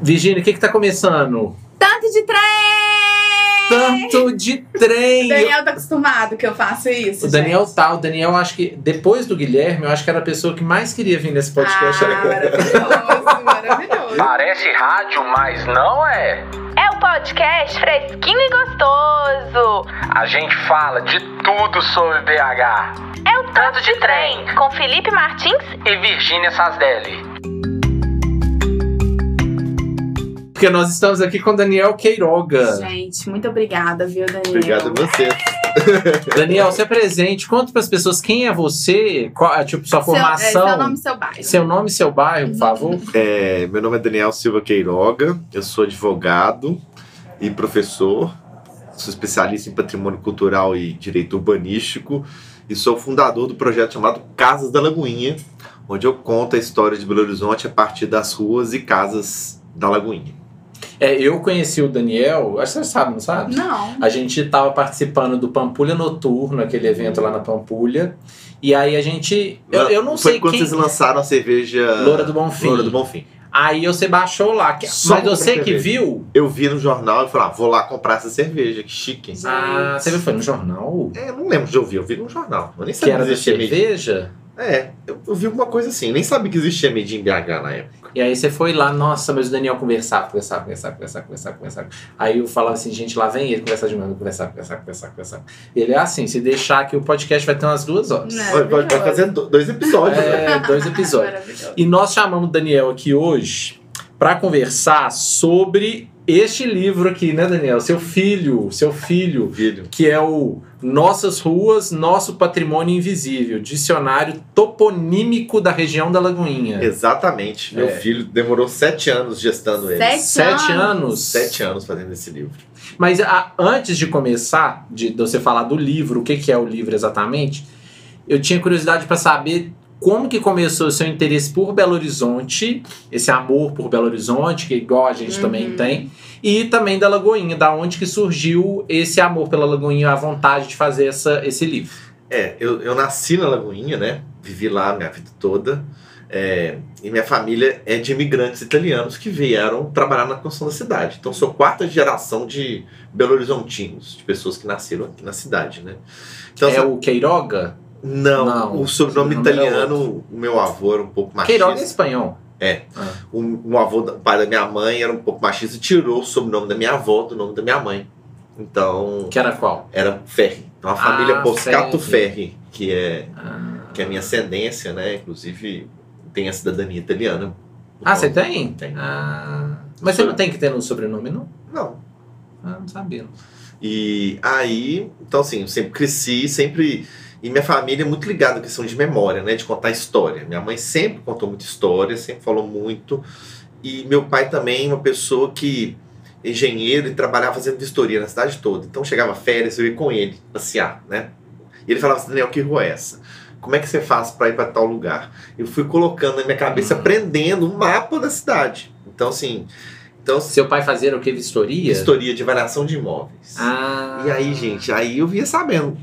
Virgínia, o que que tá começando? Tanto de trem! Tanto de trem! O Daniel tá acostumado que eu faço isso. O Daniel gente. tá, o Daniel acho que depois do Guilherme, eu acho que era a pessoa que mais queria vir nesse podcast. Ah, maravilhoso, maravilhoso. Parece rádio, mas não é. É o podcast fresquinho e gostoso. A gente fala de tudo sobre BH. É o Tanto de Trem, com Felipe Martins E Virgínia Sasdelli. Porque nós estamos aqui com o Daniel Queiroga. Gente, muito obrigada, viu, Daniel? Obrigado a você. Daniel, se apresente, conta para as pessoas quem é você, qual, é, tipo, sua Seu, é, formação. seu nome e seu bairro. Seu nome e seu bairro, por favor. É, meu nome é Daniel Silva Queiroga, eu sou advogado e professor, sou especialista em patrimônio cultural e direito urbanístico e sou fundador do projeto chamado Casas da Lagoinha, onde eu conto a história de Belo Horizonte a partir das ruas e casas da Lagoinha. É, eu conheci o Daniel, acho que você sabe, não sabe? Não. A gente estava participando do Pampulha Noturno, aquele evento lá na Pampulha. E aí a gente. Eu, eu não Foi sei quando quem. vocês lançaram a cerveja Loura do Bonfim. Loura do Bonfim. Aí você baixou lá. Só Mas você que ver. viu. Eu vi no jornal e falei, ah, vou lá comprar essa cerveja, que chique. Ah, você viu? Foi no jornal? É, eu não lembro de ouvir, eu vi no jornal. Eu nem Que sabia era que da existia meio cerveja? É, eu, eu vi alguma coisa assim. Nem sabia que existia Made in BH na época. E aí você foi lá, nossa, mas o Daniel conversava, conversava, conversava, conversava, conversava, conversava. Aí eu falava assim, gente, lá vem ele conversar de novo, conversar, conversar, conversar, conversar. Ele é assim, se deixar aqui o podcast vai ter umas duas horas. Não. Vai, vai- vai fazer do- dois episódios, né? É, dois episódios. E nós chamamos o Daniel aqui hoje para conversar sobre este livro aqui, né, Daniel? Seu filho, seu filho, Filho. que é o Nossas Ruas, Nosso Patrimônio Invisível, dicionário toponímico da região da Lagoinha. Exatamente. Meu É. filho demorou sete anos gestando ele. Sete Sete anos? anos. Sete anos fazendo esse livro. Mas a- antes de começar, de, de você falar do livro, o que, que é o livro exatamente, eu tinha curiosidade para saber como que começou o seu interesse por Belo Horizonte, esse amor por Belo Horizonte, que igual a gente Uhum. também tem, e também da Lagoinha, da onde que surgiu esse amor pela Lagoinha, a vontade de fazer essa, esse livro. É, eu, eu nasci na Lagoinha, né? Vivi lá a minha vida toda. É, e minha família é de imigrantes italianos que vieram trabalhar na construção da cidade. Então, sou quarta geração de Belo Horizontinos, de pessoas que nasceram aqui na cidade, né? Então, é o Queiroga? não, Não, o sobrenome o sobrenome era italiano, o meu avô era um pouco machista. Queiroga é espanhol. O, o avô, o pai da minha mãe era um pouco machista e tirou o sobrenome da minha avó do nome da minha mãe. Então, Que era qual? era Ferri. Então, a Ah, família Boscato Ferri. Ferri, que é, Ah, que é a minha ascendência, né? Inclusive, tem a cidadania italiana. Ah, você tem? Tem. Ah, mas você não tem que ter no sobrenome, não? Não. Ah, não sabia. E aí, então assim, eu sempre cresci, sempre. E minha família é muito ligada à questão de memória, né? De contar história. Minha mãe sempre contou muita história, sempre falou muito. E meu pai também, uma pessoa que é engenheiro e trabalhava fazendo vistoria na cidade toda. Então chegava férias, eu ia com ele passear, né? E ele falava assim, Daniel, que rua é essa? Como é que você faz para ir para tal lugar? Eu fui colocando na minha cabeça, Uhum. aprendendo um mapa da cidade. Então, assim, então, Seu pai fazia o que? Vistoria? vistoria de variação de imóveis. Ah. E aí, gente, aí eu via sabendo.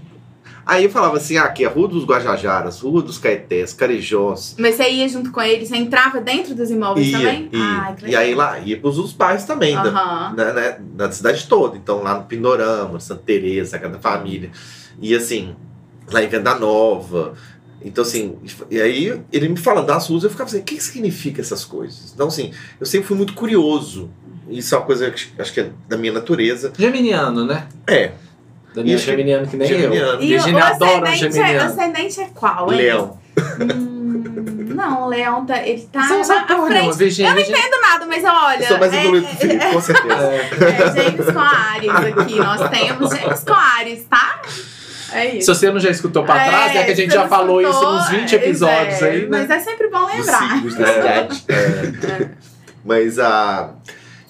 Aí eu falava assim, ah, aqui é a Rua dos Guajajaras, Rua dos Caetés, Carijós. Mas você ia junto com ele, você entrava dentro dos imóveis Ia, também? ia. Que e aí lá, ia pros outros bairros também, da, na, né, da cidade toda. Então lá no Pindorama, Santa Teresa, Cada Família. E assim, lá em Venda Nova. Então assim, e aí ele me falando das ruas, eu ficava assim, o que, que significa essas coisas? Então assim, eu sempre fui muito curioso. Isso é uma coisa que acho que é da minha natureza. Geminiano, né? É, Daniel Isso. geminiano que nem Geminiano. eu. E Virginia adora ascendente, é, o geminiano. ascendente é qual, hein? Leão. Hum, não, o Leão tá, ele tá Você não sabe frente. nenhuma, Virginia. Eu não entendo nada, mas olha. Eu sou mais é- evoluído que o Felipe, com certeza. É. É, Gêmeos com Ares aqui. Nós temos Gêmeos com Ares, tá? É Se isso. você não já escutou pra trás, É, é que a gente você já não falou isso escutou, uns 20 é, episódios é, aí, né? Mas é sempre bom lembrar. signos da cidade. É. Mas a.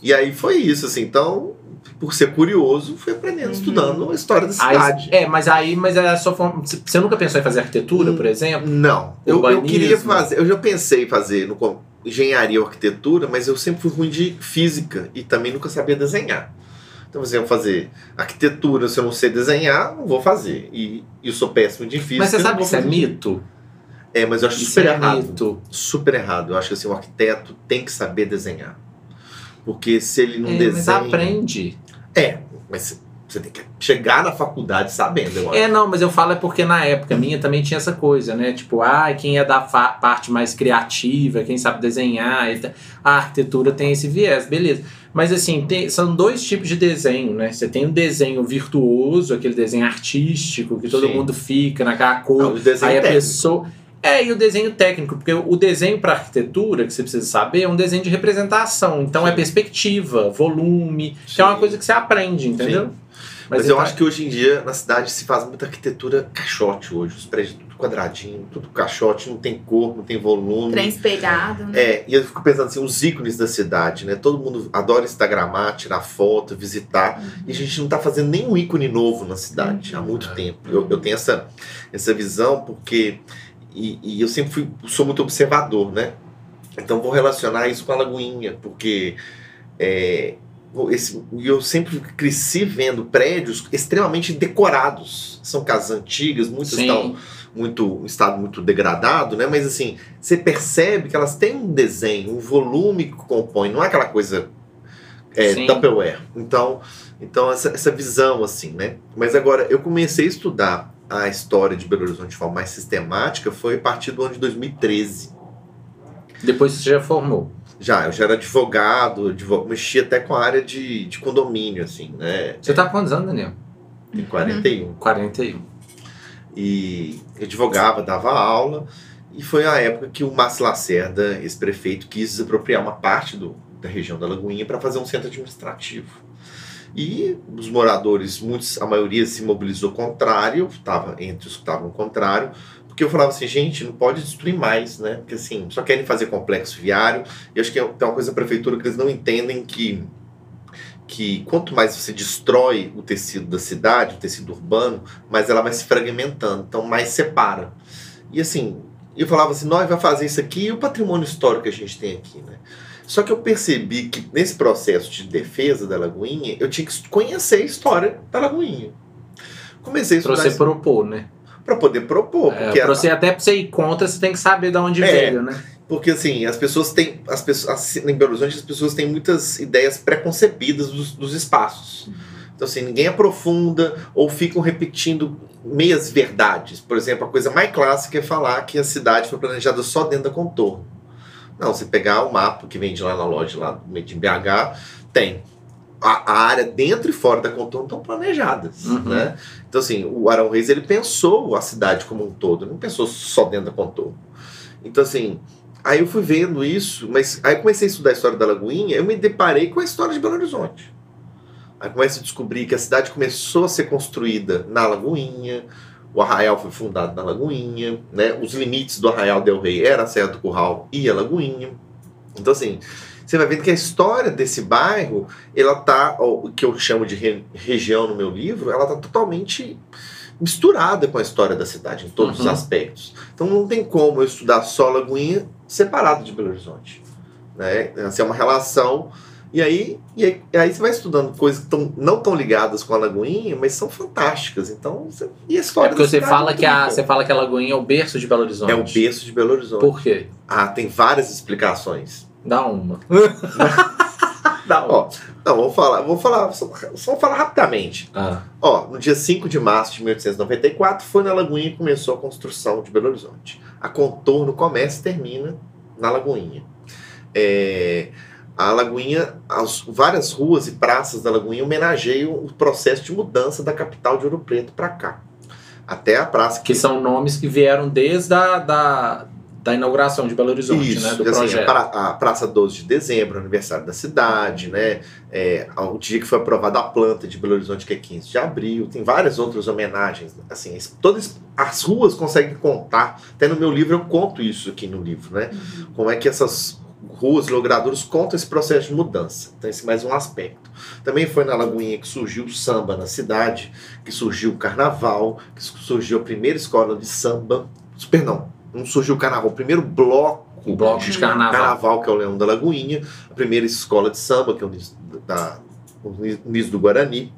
E aí foi isso, assim. Então, por ser curioso, fui aprendendo, Uhum. estudando a história da Aí- cidade. é, mas aí, mas é forma. Você nunca pensou em fazer arquitetura, Hum. por exemplo? Não. Eu, eu queria fazer. Eu já pensei em fazer no, engenharia ou arquitetura, mas eu sempre fui ruim de física e também nunca sabia desenhar. Então, assim, eu fazer arquitetura, se eu não sei desenhar, não vou fazer. E, e eu sou péssimo de física. Mas você sabe que vou isso é mito? É, mas eu acho Isso super é errado. mito. Super errado. Eu acho que assim, o arquiteto tem que saber desenhar. Porque se ele não É, mas desenha. aprende. É, mas você tem que chegar na faculdade sabendo, eu acho. É, não, mas eu falo é porque na época minha também tinha essa coisa, né? Tipo, ah, quem é da parte mais criativa, quem sabe desenhar, a arquitetura tem esse viés, beleza. Mas assim, tem- são dois tipos de desenho, né? Você tem o desenho virtuoso, aquele desenho artístico, que todo Sim. mundo fica naquela Ah, cor. desenho aí a técnico. pessoa. É, e o desenho técnico, porque o desenho para arquitetura, que você precisa saber, é um desenho de representação. Então é Sim. perspectiva, volume, que é uma Sim. coisa que você aprende, entendeu? Mas, eu então- acho que hoje em dia na cidade se faz muita arquitetura caixote hoje. Os prédios tudo quadradinho, tudo caixote, não tem cor, não tem volume. Trem espelhado, né? É, e eu fico pensando assim, os ícones da cidade, né? Todo mundo adora instagramar, tirar foto, visitar. E a gente não tá fazendo nenhum ícone novo na cidade há muito tempo. Eu, eu tenho essa, essa visão porque. E, e eu sempre fui, sou muito observador, né? Então vou relacionar isso com a Lagoinha, porque. É, esse, eu sempre cresci vendo prédios extremamente decorados. São casas antigas, muitas Sim. estão muito em estado muito degradado, né? Mas assim, você percebe que elas têm um desenho, um volume que compõe, não é aquela coisa é, Sim. Tupperware. Então, então essa, essa visão assim, né? Mas agora eu comecei a estudar a história de Belo Horizonte de forma mais sistemática foi a partir do ano de 2013. Depois você já formou. Já, eu já era advogado, advo- mexia até com a área de, de condomínio, assim, né? Você tá quantos anos, Daniel? Em 41. 41. e advogava, dava aula, e foi a época que o Márcio Lacerda, esse prefeito, quis desapropriar uma parte do, da região da Lagoinha para fazer um centro administrativo. E os moradores, muitos, a maioria se mobilizou contrário, estava entre os que estavam contrário, porque eu falava assim, gente, não pode destruir mais, né? Porque assim, só querem fazer complexo viário, e acho que é- uma coisa da prefeitura que eles não entendem que que quanto mais você destrói o tecido da cidade, o tecido urbano, mais ela vai se fragmentando, então mais separa. E assim, eu falava assim, nós vai fazer isso aqui e o patrimônio histórico que a gente tem aqui, né? Só que eu percebi que nesse processo de defesa da Lagoinha, eu tinha que conhecer a história da Lagoinha. Comecei a Pra estudar você propor, né? para poder propor, É, porque, pra você, até pra você ir contra, você tem que saber de onde É. veio, né? porque assim, as pessoas têm, as pessoas, assim, em Belo Horizonte as pessoas têm muitas ideias preconcebidas dos, dos espaços. Então assim, ninguém aprofunda ou ficam repetindo meias verdades. Por exemplo, a coisa mais clássica é falar que a cidade foi planejada só dentro da contorno. Não, você pegar o mapa que vende lá na loja, lá de BH, tem. A, área dentro e fora da contorno estão planejadas, Uhum. né? Então assim, o Arão Reis ele pensou a cidade como um todo, não pensou só dentro da contorno. Então assim, aí eu fui vendo isso, mas aí comecei a estudar a história da Lagoinha, eu me deparei com a história de Belo Horizonte. Aí começo a descobrir que a cidade começou a ser construída na Lagoinha, o Arraial foi fundado na Lagoinha, né? Os limites do Arraial del Rei era a Serra do Curral e a Lagoinha. Então assim, você vai vendo que a história desse bairro, ela tá, o que eu chamo de re- região no meu livro, ela tá totalmente misturada com a história da cidade em todos os Uhum. aspectos. Então não tem como eu estudar só Lagoinha separado de Belo Horizonte, né? Essa é uma relação e aí, e aí, e aí você vai estudando coisas que tão, não estão ligadas com a Lagoinha, mas são fantásticas. Então, você, e a É história porque da você cidade fala, muito que a, você fala que a Lagoinha é o berço de Belo Horizonte. é o berço de Belo Horizonte. Por quê? Ah, tem várias explicações. Dá uma. Dá uma. Ó, não, vou falar, vou falar, só, só falar rapidamente. Ah, Ó, no dia 5 de março de 1894, foi na Lagoinha que começou a construção de Belo Horizonte. A contorno começa e termina na Lagoinha. É, a Lagoinha, as várias ruas e praças da Lagoinha homenageiam o processo de mudança da capital de Ouro Preto para cá. Até a praça que são nomes que vieram desde a da, da inauguração de Belo Horizonte, Isso, né? Do assim, a, projeto. a Praça 12 de Dezembro, aniversário da cidade, né? É, o dia que foi aprovada a planta de Belo Horizonte, que é 15 de abril, tem várias outras homenagens. Assim, todas as ruas conseguem contar. Até no meu livro eu conto isso aqui no livro, né? Como é que essas ruas logradoras contam esse processo de mudança. Então, esse é mais um aspecto. Também foi na Lagoinha que surgiu o samba na cidade, que surgiu o carnaval, que surgiu a primeira escola de samba. Perdão, não surgiu o carnaval, o primeiro bloco O bloco de carnaval. Carnaval, que é o Leão da Lagoinha, a primeira escola de samba, que é o Nis, da, o Nis do Guarani.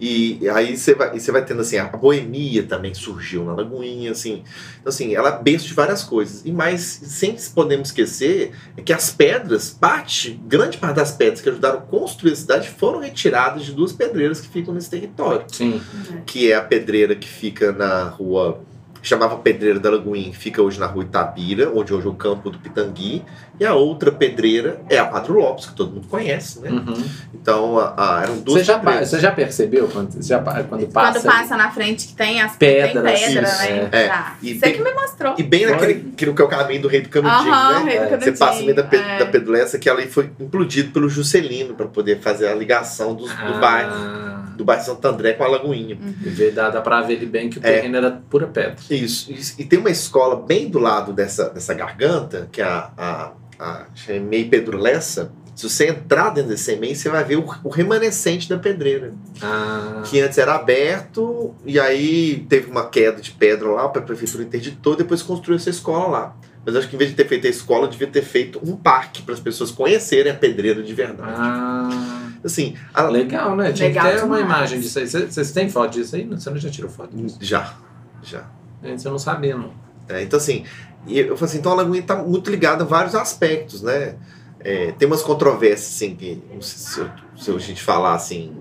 E aí você vai, você vai tendo assim, a boemia também surgiu na Lagoinha, assim. Então, assim, ela é berço de várias coisas. E mais, sem podemos esquecer, é que as pedras, parte, grande parte das pedras que ajudaram a construir a cidade foram retiradas de duas pedreiras que ficam nesse território. Sim. Que é a pedreira que fica na rua chamava Pedreira da Lagoinha, que fica hoje na rua Itabira, onde hoje é o campo do Pitangui, e a outra pedreira é a Padre Lopes, que todo mundo conhece, né? Uhum. Então, a, a- eram duas Você, já, pedreiras. você já percebeu quando, você já, quando passa? Quando passa na frente que tem as Pedras, tem pedra, isso, né? é. E Você tem- que me mostrou. E bem naquele que é o caminho do rei do Canudinho, Aham, né? Rei do Você Canudinho, passa no meio da, pe é. da Pedulessa, que ela foi implodido pelo Juscelino para poder fazer a ligação dos- do, bairro, Ah, do bairro Santo André com a Lagoinha. vê, dá, dá pra ver ele bem que o É. terreno era pura pedra. Isso. E tem uma escola bem do lado dessa, dessa garganta, que é a, a, a Chamei Pedro Lessa. Se você entrar dentro desse EMEI, você vai ver o, o remanescente da pedreira. Ah, Que antes era aberto, e aí teve uma queda de pedra lá, a prefeitura interditou, depois construiu essa escola lá. Mas acho que em vez de ter feito a escola, devia ter feito um parque para as pessoas conhecerem a pedreira de verdade. ah, Assim, a- legal, né? Tinha Legal que ter uma imagem disso aí. Vocês vocês têm foto disso aí? Você não já tirou foto disso? já, já. Antes eu não sabia, não. É, então, assim, eu falei assim, então a Lagoinha está muito ligada a vários aspectos, né? É, tem umas controvérsias, assim, que se, eu- se a gente falar assim.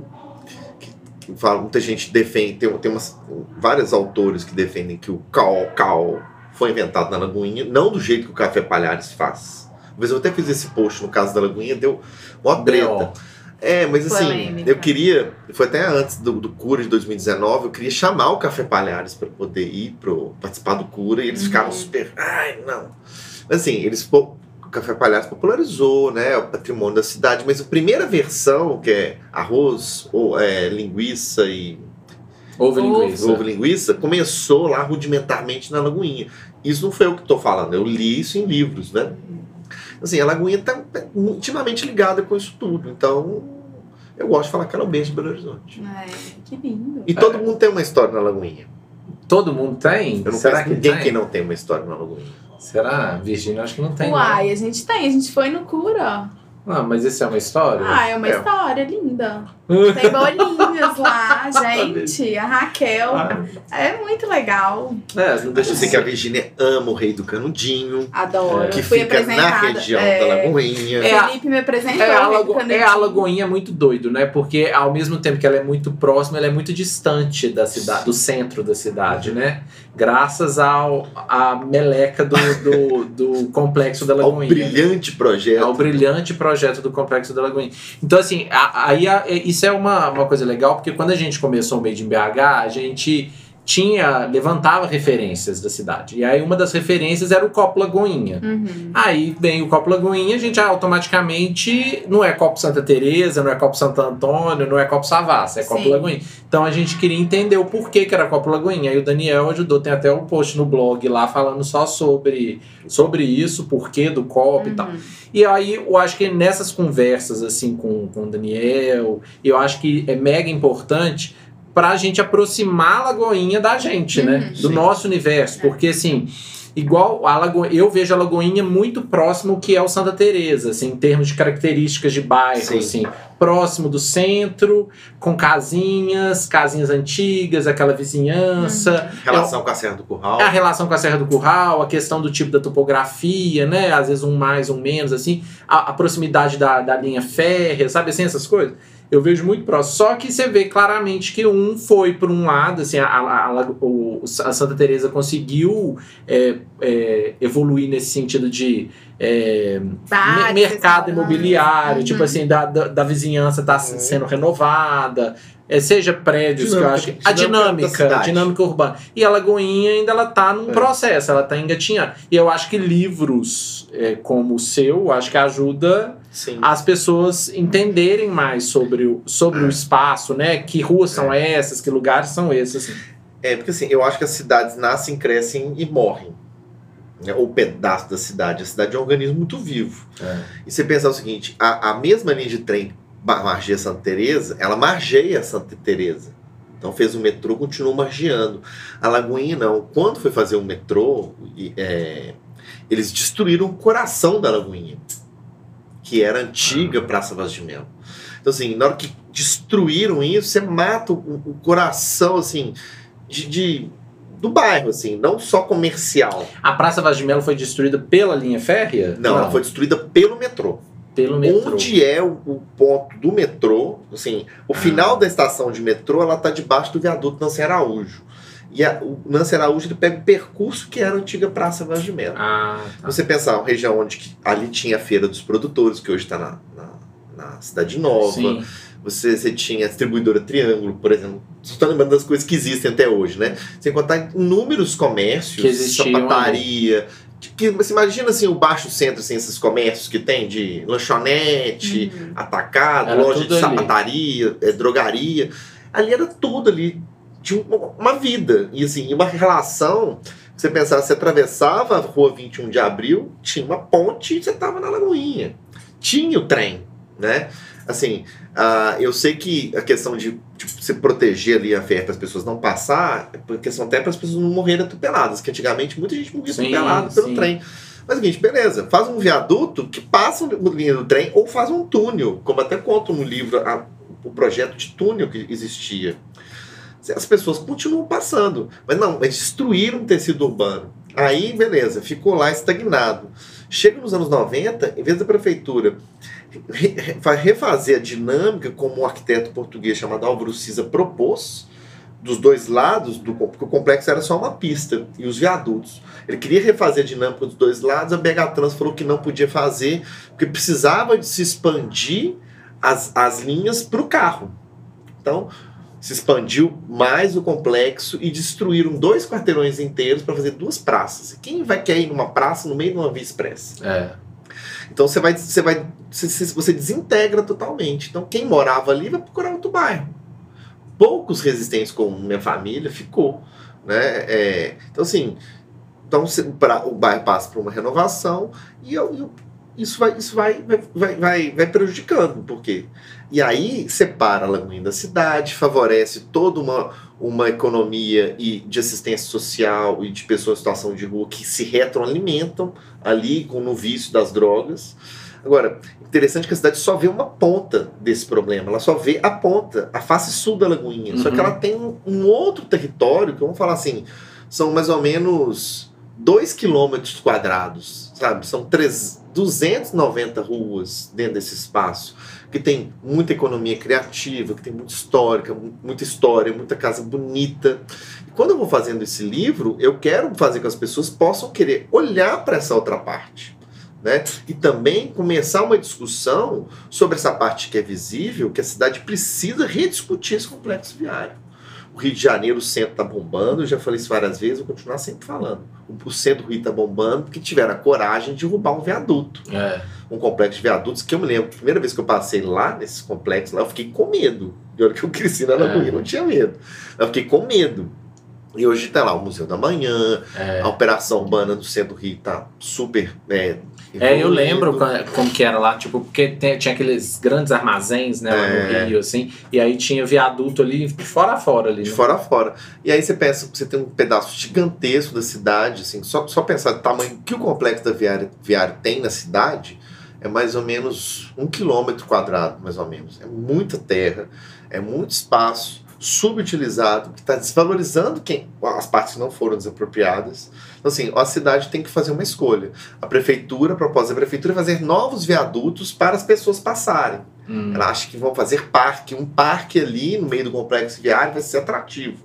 Que, que fala, muita gente defende, tem, tem umas, vários autores que defendem que o cal, cal foi inventado na Lagoinha, não do jeito que o Café Palhares faz. Uma vez eu até fiz esse post no caso da Lagoinha, deu uma treta. É, mas assim, Polêmica. eu queria, foi até antes do, do Cura de 2019, eu queria chamar o Café Palhares para poder ir pro, participar do Cura e eles Uhum. ficaram super, ai, não. Mas assim, eles o Café Palhares popularizou, né, o patrimônio da cidade, mas a primeira versão, que é arroz, ou é, linguiça e Houve Ovo. linguiça. ovo linguiça, começou lá rudimentarmente na Lagoinha. Isso não foi eu que estou falando, eu li isso em livros, né? Assim, a Lagoinha está intimamente ligada com isso tudo. Então, eu gosto de falar que ela é o beijo de Belo Horizonte. É, que lindo. E todo mundo tem uma história na Lagoinha. Todo mundo tem? Eu não Será que ninguém tem? que não tem uma história na Lagoinha. Será? Virgínia, acho que não tem. Uai, a gente tem, a gente foi no cura. Não. Ah, mas isso é uma história? Ah, é uma É. história linda. Tem bolinhas lá, gente. A Raquel. Ah, É muito legal. é, não Eu deixa de sei que a ser. Virgínia ama o Rei do Canudinho, Adoro. que Fui fica na região é, da Lagoinha. É, a- Felipe me apresentou. É a, Rei do Lago... é a Lagoinha muito doido, né? Porque ao mesmo tempo que ela é muito próxima, ela é muito distante da cidade, do centro da cidade, né? Graças ao à meleca do, do, do complexo da Ao Lagoinha. brilhante projeto. ao brilhante projeto do Complexo da Lagoinha. Então, assim, a- aí a- isso é uma, uma coisa legal, porque quando a gente começou o Made in BH, a gente tinha, levantava referências da cidade. E aí uma das referências era o Copo Lagoinha. Uhum. Aí vem o Copo Lagoinha, a gente automaticamente não é Copo Santa Teresa, não é Copo Santo Antônio, não é Copo Savassi, é Copo Sim. Lagoinha. Então a gente queria entender o porquê que era Copo Lagoinha. Aí o Daniel ajudou, tem até um post no blog lá falando só sobre, sobre isso, porquê do copo e tal. Uhum. E aí eu acho que nessas conversas assim com, com o Daniel, eu acho que é mega importante pra gente aproximar a Lagoinha da gente, né? Uhum. Do Sim. nosso universo. Porque assim, igual a Lagoinha, eu vejo a Lagoinha muito próximo ao que é o Santa Teresa, assim, em termos de características de bairro, Sim. assim, próximo do centro, com casinhas, casinhas antigas, aquela vizinhança. Relação com a Serra do Curral. É a relação com a Serra do Curral, a questão do tipo da topografia, né? Às vezes um mais, um menos, assim. A, a proximidade da, da linha férrea, sabe assim, essas coisas. Eu vejo muito próximo. Só que você vê claramente que um foi por um lado, assim, a, a, a, o- a Santa Teresa conseguiu é, é, evoluir nesse sentido de é, Bares, me- mercado imobiliário, Uhum. tipo assim, da, da, da vizinhança tá Uhum. sendo renovada, é, seja prédios, que eu Dinâmica- acho que. A dinâmica da dinâmica, dinâmica urbana. E a Lagoinha ainda ela tá num É. processo, ela tá engatinhando. E eu acho que livros é, como o seu, acho que ajuda Sim. as pessoas entenderem mais sobre o, sobre o espaço, né? Que ruas são essas, que lugares são esses. assim. É, porque assim, eu acho que as cidades nascem, crescem e morrem. Né? Ou pedaço da cidade. A cidade é um organismo muito vivo. E você pensar o seguinte, a, a mesma linha de trem ma- margeia Santa Teresa, ela margeia Santa Teresa. Então fez o metrô, continuou margeando. A Lagoinha não. Quando foi fazer o metrô, é, eles destruíram o coração da Lagoinha. que era a antiga Praça Vaz de Melo. Então, assim, na hora que destruíram isso, você mata o, o coração, assim, de, de- do bairro, assim, não só comercial. A Praça Vaz de Melo foi destruída pela linha férrea? Não, ela foi destruída pelo metrô. pelo metrô. Onde é o, o ponto do metrô, assim, o Ah. final da estação de metrô, ela tá debaixo do viaduto Nancy Araújo. E a- o Nancy Araújo ele pega o percurso que era a antiga Praça Vaz de Melo. Ah, tá. Você pensar, uma região onde ali tinha a Feira dos Produtores, que hoje está na, na, na Cidade Nova. Sim. Você, você tinha a distribuidora Triângulo, por exemplo. Você está lembrando das coisas que existem até hoje, né? Sem contar inúmeros comércios, Que existiam sapataria. Que, que- você imagina assim, o baixo centro, assim, esses comércios que tem de lanchonete, Uhum. atacado, Era loja de ali. sapataria, eh, drogaria. Ali era tudo ali. Tinha uma, uma vida. E assim, uma relação. Você pensava, você atravessava a rua 21 de abril, tinha uma ponte e você estava na Lagoinha. Tinha o trem, né? Assim, ah, eu sei que a questão de se proteger ali a fé para as pessoas não passar, é questão até para as pessoas não morrerem atropeladas, que antigamente muita gente morria Sim, atropelada pelo sim. trem. Mas é o seguinte, beleza, faz um viaduto que passa a linha do trem ou faz um túnel, como até conto no livro a- o projeto de túnel que existia. As pessoas continuam passando, mas não, eles destruíram o tecido urbano. Aí, beleza, ficou lá estagnado. Chega nos anos 90, em vez da prefeitura re- re- vai refazer a dinâmica como um arquiteto português chamado Álvaro Cisa propôs, dos dois lados, do, porque o complexo era só uma pista e os viadutos. Ele queria refazer a dinâmica dos dois lados, a BH Trans falou que não podia fazer, porque precisava de se expandir as, as linhas para o carro. Então, se expandiu mais o complexo e destruíram dois quarteirões inteiros para fazer duas praças. Quem vai querer ir numa praça no meio de uma via expressa? É. Então você vai, você vai, você, você- desintegra totalmente. Então quem morava ali vai procurar outro bairro. Poucos resistentes como minha família ficou, né? É, então assim, então pra- o bairro passa por uma renovação e eu- eu- isso vai, isso vai, vai, vai, vai, prejudicando, por quê? E aí separa a Lagoinha da cidade, favorece toda uma, uma economia e de assistência social e de pessoas em situação de rua que se retroalimentam ali com no vício das drogas. Agora, interessante que a cidade só vê uma ponta desse problema, ela só vê a ponta, a face sul da Lagoinha. Só que Uhum. ela tem um, um outro território, que vamos falar assim, são mais ou menos 2 quilômetros quadrados, sabe? São três- 290 ruas dentro desse espaço, que tem muita economia criativa, que tem muita histórica, mu- muita história, muita casa bonita. E quando eu vou fazendo esse livro, eu quero fazer com que as pessoas possam querer olhar para essa outra parte. Né? E também começar uma discussão sobre essa parte que é visível, que a cidade precisa rediscutir esse complexo viário. O Rio de Janeiro, o centro está bombando, eu já falei isso várias vezes, vou continuar sempre falando. O centro do Rio está bombando porque tiveram a coragem de derrubar um viaduto É. um complexo de viadutos que eu me lembro, a primeira vez que eu passei lá nesse complexo, lá eu fiquei com medo. E olha que eu cresci na Lagoinha, É. não tinha medo. Eu fiquei com medo. E hoje tá lá o Museu da Manhã, É. a operação urbana do centro do Rio tá super. É, É, eu lembro co- como que era lá, tipo, porque tem- tinha aqueles grandes armazéns, né, lá É. no Rio, assim, e aí tinha viaduto ali de fora a fora ali. De né? fora a fora. E aí você pensa, você tem um pedaço gigantesco da cidade, assim, só, só pensar o tamanho que o complexo da Viária, Viária tem na cidade, é mais ou menos um quilômetro quadrado, mais ou menos. É muita terra, é muito espaço subutilizado, que está desvalorizando quem, as partes que não foram desapropriadas. Então, assim, a cidade tem que fazer uma escolha. A prefeitura, a proposta da prefeitura é fazer novos viadutos para as pessoas passarem. Hum. Ela acha que vão fazer parque. Um parque ali no meio do complexo viário vai ser atrativo.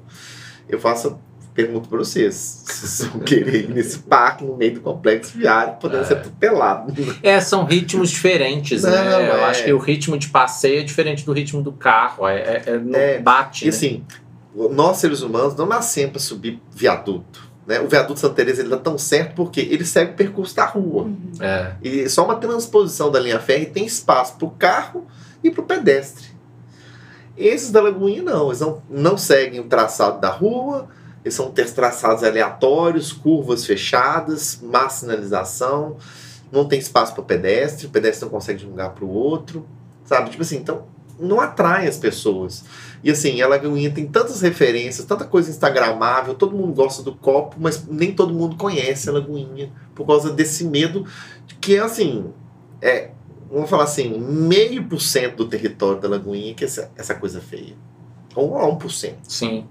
Eu faço pergunto para vocês: se vocês vão querer ir nesse parque no meio do complexo viário, podendo É. ser atropelado. É, são ritmos diferentes, Não, né? Eu é. acho que o ritmo de passeio é diferente do ritmo do carro. É, é, é É, bate. E né? assim, nós seres humanos não nascemos para subir viaduto. Né? O viaduto Santa Teresa ele dá tão certo porque ele segue o percurso da rua. É. E só uma transposição da linha férrea tem espaço para o carro e para o pedestre. Esses da Lagoinha não, eles não, não seguem o traçado da rua, eles são traçados aleatórios, curvas fechadas, má sinalização, não tem espaço para pedestre, o pedestre não consegue de um lugar para o outro, sabe? Tipo assim, então não atrai as pessoas. E assim, a Lagoinha tem tantas referências, tanta coisa instagramável, todo mundo gosta do copo, mas nem todo mundo conhece a Lagoinha por causa desse medo que, assim, é vamos falar assim, meio por cento do território da Lagoinha que é essa, essa coisa feia. Ou a 1%. Sim.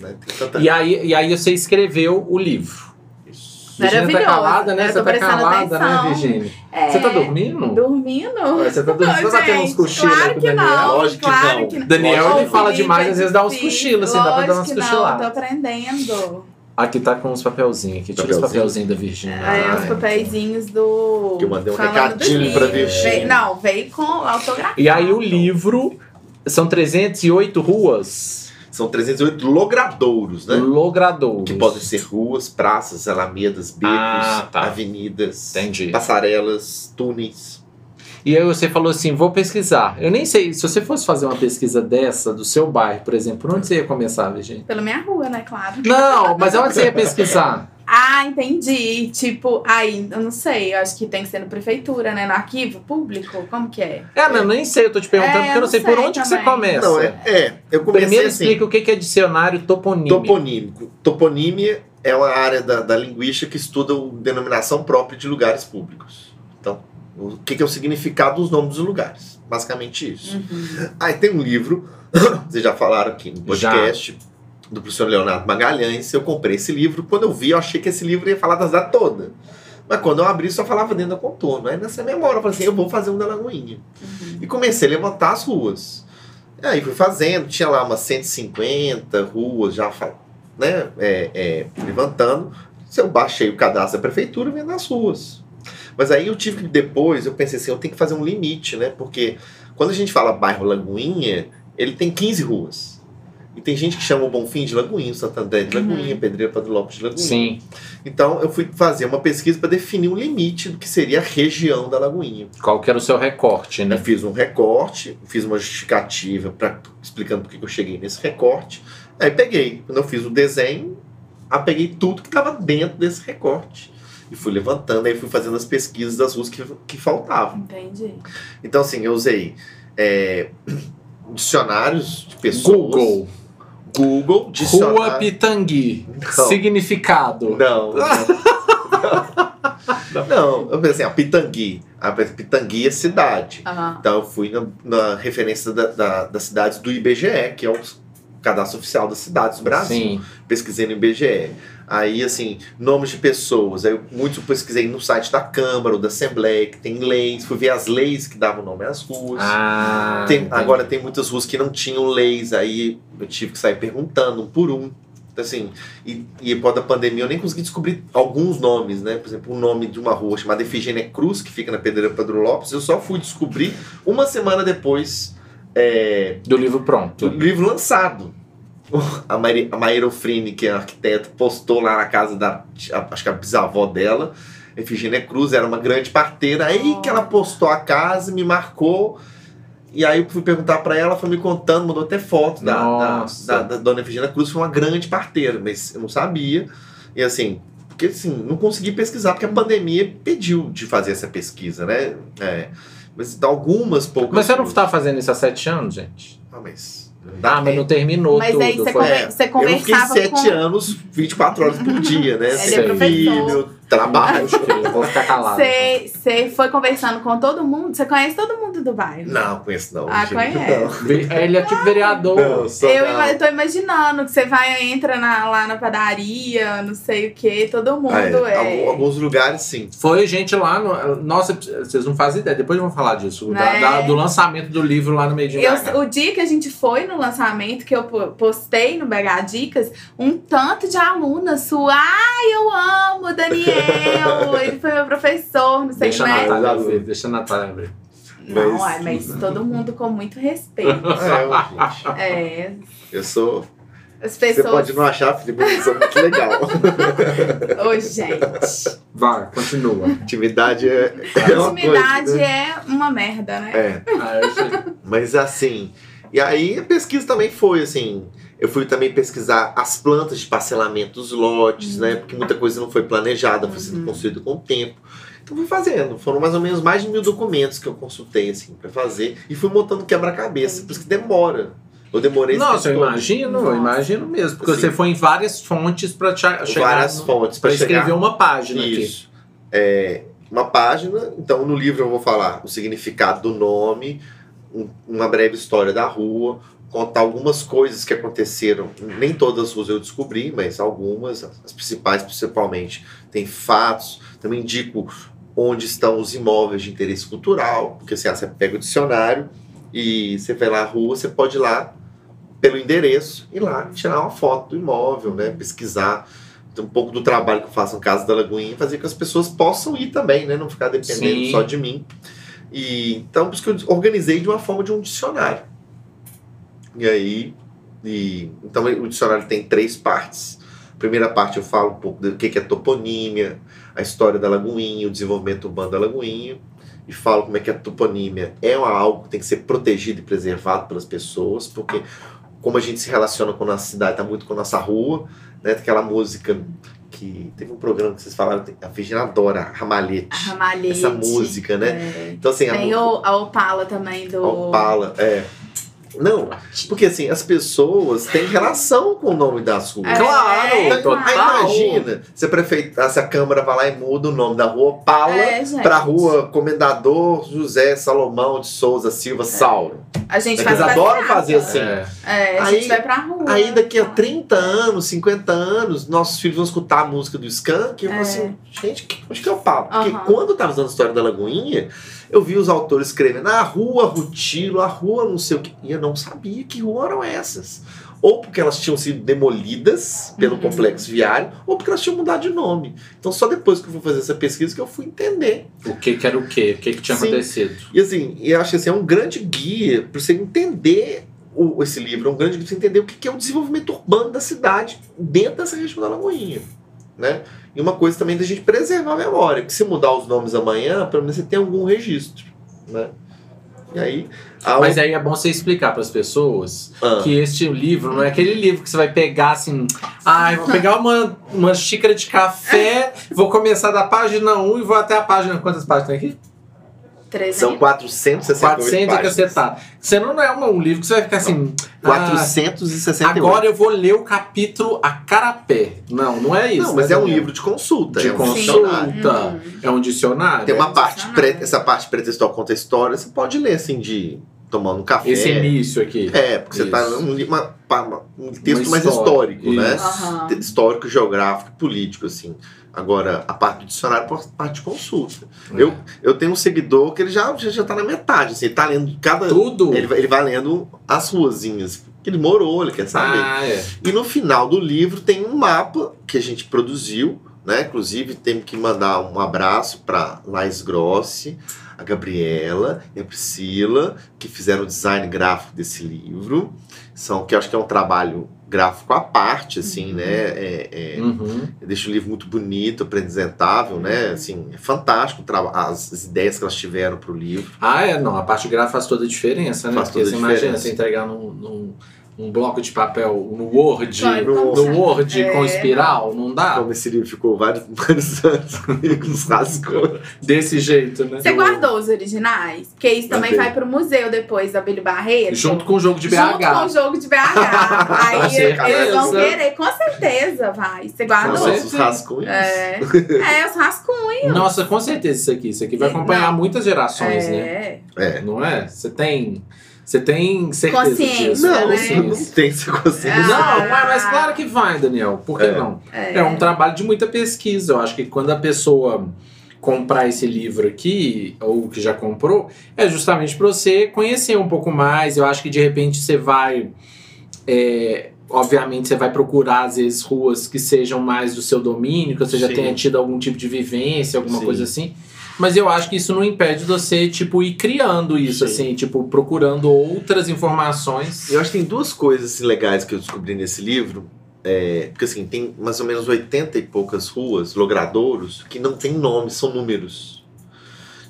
Né? E aí, e aí você escreveu o livro. Isso. Virginia tá calada, né? Você tá calada, né, atenção. Virginia? É. Você tá dormindo? Dormindo? Ué, Você tá dormindo? Você tá batendo uns cochilos Claro com o que Daniel? não. Lógico claro não. que não. Daniel, ele fala demais, é às vezes dá uns cochilos, assim, dá pra dar umas cochiladas. Não, tô aprendendo. Aqui tá com uns papelzinhos aqui. Tira os Papelzinho? papelzinhos da Virgínia. Aí Ah, os é. papeizinhos do. Que eu mandei um falando recadinho pra. Virgínia. Não, veio com autografado. E aí o livro são 308 ruas São 308 logradouros, né? logradouros. Que podem ser ruas, praças, alamedas, becos, Ah, tá. avenidas, Entendi. passarelas, túneis. E aí você falou assim, vou pesquisar. Eu nem sei, se você fosse fazer uma pesquisa dessa, do seu bairro, por exemplo, por onde você ia começar, Virgínia? Pela minha rua, né? Claro. Não, mas onde você ia pesquisar? Ah, entendi. Tipo, aí, eu não sei. Eu acho que tem que ser na prefeitura, né? No arquivo público? Como que é? É, não, nem sei, eu tô te perguntando É, porque eu eu não sei não por sei onde que você começa. Não, é, é, eu comecei Primeiro assim. explica o que é dicionário toponímico. Toponímico. Toponímia é uma área da, da linguística que estuda a denominação própria de lugares públicos. Então, o que, que é o significado dos nomes dos lugares? Basicamente isso. Uhum. Aí tem um livro, vocês já falaram aqui no podcast, do professor Leonardo Magalhães. Eu comprei esse livro. Quando eu vi, eu achei que esse livro ia falar da cidade toda. Mas quando eu abri, só falava dentro da contorno. Aí nessa mesma hora eu falei assim: eu vou fazer um da Lagoinha. Uhum. E comecei a levantar as ruas. E aí fui fazendo, tinha lá umas 150 ruas já né, é, é, levantando. Eu baixei o cadastro da prefeitura, vendo as ruas. Mas aí eu tive que depois, eu pensei assim, eu tenho que fazer um limite, né? Porque quando a gente fala bairro Lagoinha, ele tem 15 ruas. E tem gente que chama o Bonfim de Lagoinha, o Santo André de Lagoinha, Pedreira Padre Lopes de Lagoinha. Sim. Então eu fui fazer uma pesquisa para definir um limite do que seria a região da Lagoinha. Qual que era o seu recorte, Eu né? fiz um recorte, fiz uma justificativa pra, explicando por que que eu cheguei nesse recorte. Aí peguei, quando eu fiz o desenho, aí peguei tudo que estava dentro desse recorte. E fui levantando, aí fui fazendo as pesquisas das ruas que, que faltavam. Entendi. Então, assim, eu usei é, dicionários de pessoas. Google. Google, Rua dicionário. Pitangui. Não. Significado. Não, não. não, eu pensei, a Pitangui. A Pitangui é cidade. Aham. Então eu fui na, na referência da- da- das cidades do IBGE, que é o cadastro oficial das cidades do Brasil. Sim. Pesquisei no IBGE. Aí, assim, nomes de pessoas. Aí, eu, muitos eu pesquisei no site da Câmara ou da Assembleia, que tem leis. Fui ver as leis que davam nome às ruas. Ah, Tem- agora tem muitas ruas que não tinham leis, aí eu tive que sair perguntando um por um. Então, assim, e, e após da pandemia eu nem consegui descobrir alguns nomes, né? Por exemplo, o nome de uma rua chamada Efigênia Cruz, que fica na Pedreira Pedro Lopes, eu só fui descobrir uma semana depois é, Do livro pronto. do livro lançado. A, Mairi, a Maíra Ofrini, que é arquiteta, postou lá na casa da, a- acho que a bisavó dela, Efigênia Cruz, era uma grande parteira. Aí que ela postou a casa, me marcou. E aí eu fui perguntar pra ela, foi me contando, mandou até foto da, da, da, da dona Efigênia Cruz, foi uma grande parteira, mas eu não sabia. E assim, porque assim, não consegui pesquisar, porque a pandemia pediu de fazer essa pesquisa, né? É, mas então, algumas poucas. Mas você não está fazendo isso há sete anos, gente? Ah, mas. dá Ah, mas não terminou Mas tudo. aí você foi- come- É, você eu não fiquei conversava sete com- anos, 24 horas por dia, né? Sem filho, trabalho. Acho que eu vou ficar calado. Você foi conversando com todo mundo? Você conhece todo mundo do bairro? Não, conheço não. Ah, gente, conhece. Ve- Ele é tipo vereador. Não, não sou Eu, não. tô imaginando que você vai, entra na- lá na padaria, não sei o que, todo mundo Ah, é. é. Algum- Alguns lugares, sim. Foi gente lá no. Nossa, vocês não fazem ideia. Depois vamos falar disso. da- Né? da- do lançamento do livro lá no meio de Eu- o dia que a gente foi no lançamento, que eu po- postei no BH Dicas, um tanto de alunas sua, ai, eu amo o Daniel, ele foi meu professor, não sei Deixa a como é. Natália ver. Deixa a Natália ver. Não, Mas- ai, mas todo mundo com muito respeito. É. É, Eu sou. as Você pessoas. pode não achar, Felipe, mas eu sou muito legal. Ô, gente. Vai, continua. Intimidade é. é uma Intimidade coisa, né? é uma merda, né? É. Ah. Mas assim, e aí a pesquisa também foi assim. Eu fui também pesquisar as plantas de parcelamento dos lotes, né? Porque muita coisa não foi planejada, foi sendo Uhum. construída com o tempo. Então fui fazendo. Foram mais ou menos mais de mil documentos que eu consultei assim para fazer e fui montando quebra-cabeça, por isso que demora. Eu demorei esse Nossa, eu todo. imagino, eu imagino mesmo. Porque Assim. você foi em várias fontes pra te- chegar. várias no- fontes Pra para escrever chegar uma página aqui. Isso. É, uma página. Então, no livro eu vou falar o significado do nome, um- uma breve história da rua, contar algumas coisas que aconteceram. Nem todas as ruas eu descobri, mas algumas, as principais principalmente, tem fatos. Também indico onde estão os imóveis de interesse cultural, porque assim, ah, você pega o dicionário e você vai lá a rua, você pode ir lá pelo endereço e lá tirar uma foto do imóvel, né? Pesquisar um pouco do trabalho que eu faço no caso da Lagoinha, fazer com que as pessoas possam ir também, né? Não ficar dependendo Sim. só de mim. E, então, por isso que eu organizei de uma forma de um dicionário. E aí, e, então o dicionário tem três partes. A primeira parte eu falo um pouco do que que é toponímia, a história da Lagoinha, o desenvolvimento urbano da Lagoinha, e falo como é que a toponímia é algo que tem que ser protegido e preservado pelas pessoas, porque como a gente se relaciona com a nossa cidade, está muito com a nossa rua, né? Aquela música que teve um programa que vocês falaram, a Virgínia adora, Ramalhete. A Ramalhete. Essa música, né? É. Então, assim, a Tem música- o, a Opala também do. Opala, é. Não, porque assim, as pessoas têm relação com o nome das ruas. É, Claro, é, Então, total. aí imagina se a, prefeita, se a Câmara vai lá e muda o nome da rua Opala É, pra rua Comendador José Salomão de Souza Silva Sauro. A gente Eles faz adoram passeata. fazer assim. É. É, a Aí- gente vai pra rua. Aí daqui a 30 anos, 50 anos, nossos filhos vão escutar a música do Skank e eu É. falo assim, gente, que- onde que eu falo? Porque Aham. quando eu tava usando a história da Lagoinha, eu vi os autores escrevendo a rua Rutilo, a rua não sei o que. E eu não sabia que rua eram essas. Ou porque elas tinham sido demolidas pelo Uhum. complexo viário, ou porque elas tinham mudado de nome. Então só depois que eu fui fazer essa pesquisa que eu fui entender. O que que era o quê? O que que tinha Sim. acontecido? E assim, eu acho que assim, é um grande guia para você entender o, esse livro, é um grande guia para você entender o que que é o desenvolvimento urbano da cidade dentro dessa região da Lagoinha. Né? E uma coisa também da gente preservar a memória, que se mudar os nomes amanhã, pelo menos você tem algum registro. Né? E aí. Mas aí é bom você explicar para as pessoas Ah, que este livro não é aquele livro que você vai pegar assim, ah, eu vou pegar uma, uma xícara de café, vou começar da página 1 e vou até a página. Quantas páginas tem aqui? 300. são 468 400 e páginas. cacetado. Você não é uma- um livro que você vai ficar assim. ah, 468. agora eu vou ler o capítulo a carapé. Não, não é isso. Não, mas né, é um Daniel? livro de consulta. de é um consulta. Hum. É um dicionário. Tem uma É parte, pre- essa parte pretextual conta a história, você pode ler assim de tomando um café. Esse início aqui. É, porque você está Isso. num uma- uma- um texto Uma mais histórico, né? Isso. Aham. Te- Histórico, geográfico e político, assim. Agora, a parte do dicionário é a parte de consulta. Eu, eu tenho um seguidor que ele já, já, já tá na metade, assim, ele tá lendo cada. Tudo. Ele, vai- ele vai lendo as ruazinhas. que Ele morou, ele quer saber. Ah, é. E no final do livro tem um mapa que a gente produziu, né? Inclusive temos que mandar um abraço para Lais Grossi, a Gabriela e a Priscila, que fizeram o design gráfico desse livro. São que eu acho que é um trabalho gráfico à parte, assim, né? É, é, Uhum. deixa o livro muito bonito, apresentável, né? Assim, é fantástico as, as ideias que elas tiveram para o livro. Ah, é, não. A parte gráfica faz toda a diferença, né? Faz Porque toda você a imagina diferença. você entregar num, num, um bloco de papel no Word, Vai, no, no Word É, com espiral, não dá? Como esse livro ficou vários, vários anos comigo, os rascos. Desse jeito, né? Você guardou os originais? Porque isso também Guardei. vai pro museu depois da Billy Barreto. Junto com o jogo de BH. Junto com o jogo de BH. Aí eles vão querer, com certeza vai. Você guardou? Nossa, os rascunhos. É, é os rascunhos. Nossa, com certeza isso aqui. Isso aqui vai acompanhar não. muitas gerações, né? É. É. Não é? Você tem. Você tem certeza Consciência, disso? Não, né? você não tem essa consciência. Não, Ah. mas, mas claro que vai, Daniel. Por que É. não? É, É um trabalho de muita pesquisa. Eu acho que quando a pessoa comprar esse livro aqui, ou que já comprou, é justamente para você conhecer um pouco mais. Eu acho que de repente você vai. é, obviamente você vai procurar, às vezes, ruas que sejam mais do seu domínio, que você já Sim. tenha tido algum tipo de vivência, alguma Sim. coisa assim. Mas eu acho que isso não impede de você, tipo, ir criando isso, Sim. assim, tipo, procurando outras informações. Eu acho que tem duas coisas assim, legais que eu descobri nesse livro. É, porque assim, tem mais ou menos 80 e poucas ruas, logradouros, que não tem nome, são números.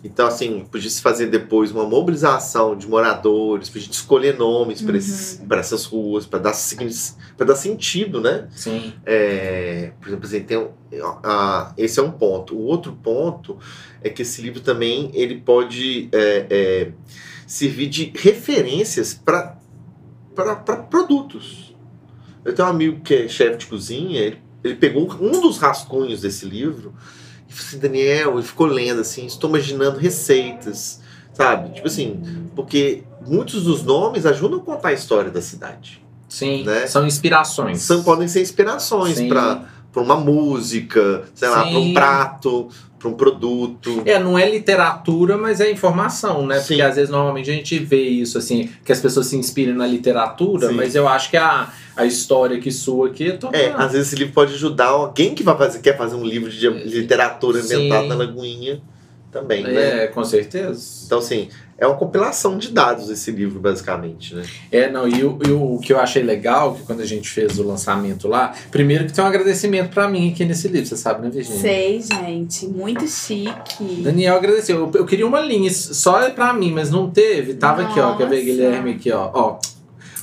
Então, assim, podia se fazer depois uma mobilização de moradores, gente escolher nomes esses- pra essas ruas, para dar, pra dar sentido, né? Sim. É, por exemplo, assim, tem ah, esse é um ponto. O outro ponto é que esse livro também ele pode é, é, servir de referências para produtos. Eu tenho um amigo que é chefe de cozinha, ele, ele pegou um dos rascunhos desse livro assim, Daniel, ele ficou lendo assim, estou imaginando receitas, sabe? Tipo assim, porque muitos dos nomes ajudam a contar a história da cidade. Sim, Né? são inspirações. São, podem ser inspirações Sim. para uma música, sei lá, para Sim. um prato, para um produto. É, não é literatura, mas é informação, né? Sim. Porque às vezes normalmente a gente vê isso, assim, que as pessoas se inspiram na literatura, Sim. mas eu acho que a, a história que sua aqui é toda. É, às vezes esse livro pode ajudar alguém que vai fazer, quer fazer um livro de literatura Sim. ambientada na Lagoinha também, né? É, com certeza. Então, assim, é uma compilação de dados esse livro, basicamente, né? É, não, e, o- e o que eu achei legal, que quando a gente fez o lançamento lá, primeiro que tem um agradecimento pra mim aqui nesse livro, você sabe, né, Virginia? Sei, gente. Muito chique. Daniel agradeceu. Eu, eu queria uma linha só pra mim, mas não teve. Tava aqui, ó. Quer ver, Nossa. Guilherme, aqui, ó. Ó,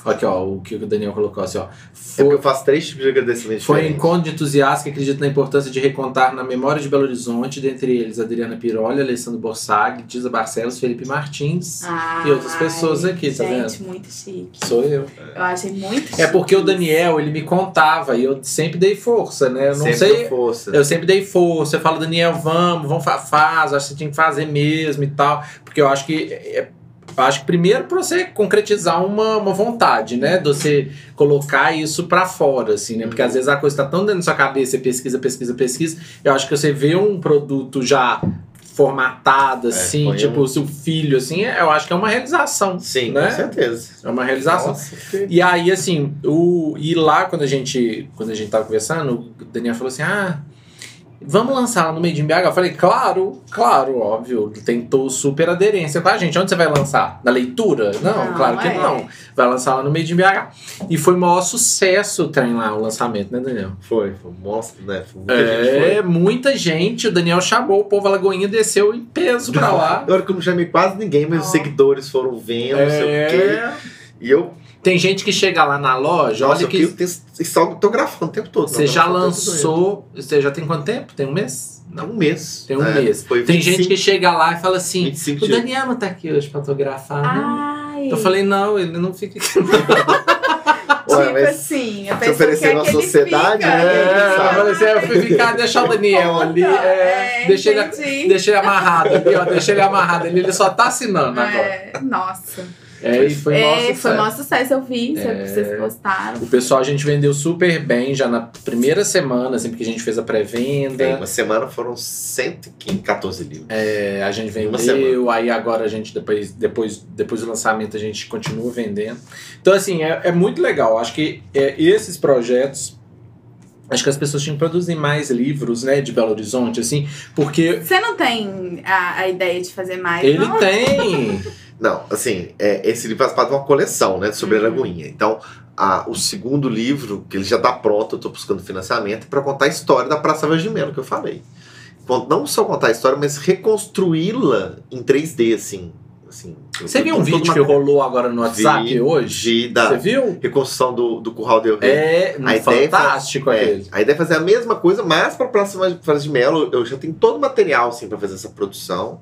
aqui, ó, o que o Daniel colocou assim, ó. É Foi, eu faço três tipos de agradecimento foi um encontro de entusiastas que acreditam na importância de recontar na memória de Belo Horizonte, dentre eles Adriana Piroli, Alessandro Borsag, Disa Barcelos, Felipe Martins. Ai, E outras pessoas aqui, tá gente, vendo? muito chique. Sou eu. Eu achei muito chique. É porque o Daniel, ele me contava e eu sempre dei força, né? Eu não Sempre sei. força. Eu sempre dei força. Eu falo, Daniel, vamos, vamos, fa- faz. Acho que você tinha que fazer mesmo e tal. Porque eu acho que. é- acho que primeiro pra você concretizar uma, uma vontade, né? De você colocar isso pra fora, assim, né? Porque às vezes a coisa tá tão dentro da sua cabeça, você pesquisa, pesquisa, pesquisa. Eu acho que você vê um produto já formatado, assim, põe tipo, um- o seu filho, assim, é- eu acho que é uma realização. Sim, né? com certeza. É uma realização. Nossa, que- E aí, assim, o, e lá quando a gente quando a gente tava conversando, o Daniel falou assim: ah, vamos lançar lá no Made in BH? Eu falei, claro, claro, óbvio. Tentou super aderência com a gente. Onde você vai lançar? Na leitura? Não, Não, claro que é. não. Vai lançar lá no Made in BH. E foi o maior sucesso o trem lá, o lançamento, né, Daniel? Foi, foi um monstro, né? Foi muita gente É, foi. muita gente. O Daniel chamou, o povo Alagoinha desceu em peso pra lá. Agora que eu não chamei quase ninguém, mas os seguidores foram vendo, não sei o quê. É. E eu, Tem gente que chega lá na loja, nossa, olha eu que. que... tenho, o tempo todo. Você já lançou. Você já tem quanto tempo? Tem um mês? todo. Um mês. Tem um né? mês. Foi Tem 25, gente que chega lá e fala assim: 25 o. Daniel não tá aqui hoje pra autografar, não. Ai. Eu falei: não, ele não fica aqui. tipo Ué, mas assim, a pessoa oferecer na sociedade, fica, né? É, eu assim: eu fui ficar, deixar o Daniel ali. É, É, deixa, ele, deixa ele amarrado aqui, ó. Deixa ele amarrado ali, ele só tá assinando agora. É, nossa. É, e foi é, foi maior sucesso, eu vi, É. vocês postaram. O pessoal a gente vendeu super bem já na primeira semana, assim, porque a gente fez a pré-venda. uma semana foram 114 livros. É, a gente Uma vendeu, aí agora a gente, depois, depois, depois do lançamento, a gente continua vendendo. Então, assim, é, é muito legal. Acho que é, esses projetos. Acho que as pessoas tinham que produzir mais livros, né, de Belo Horizonte, assim, porque Você não tem a, a ideia de fazer mais, ele não? tem. Não, assim, é, esse livro faz parte de uma coleção, né, sobre Uhum. a Lagoinha. Então, a- o segundo livro, que ele já tá pronto, eu tô buscando financiamento, para contar a história da Praça Verde de Melo, que eu falei. Não só contar a história, mas reconstruí-la em 3D, assim. assim Você viu um vídeo que rolou agora no WhatsApp Vi, hoje? vi da Você viu? reconstrução do, do Curral del Rei. É, A ideia fantástico É, aquele. a ideia é fazer a mesma coisa, mas para a Praça de Melo, eu já tenho todo o material assim, para fazer essa produção.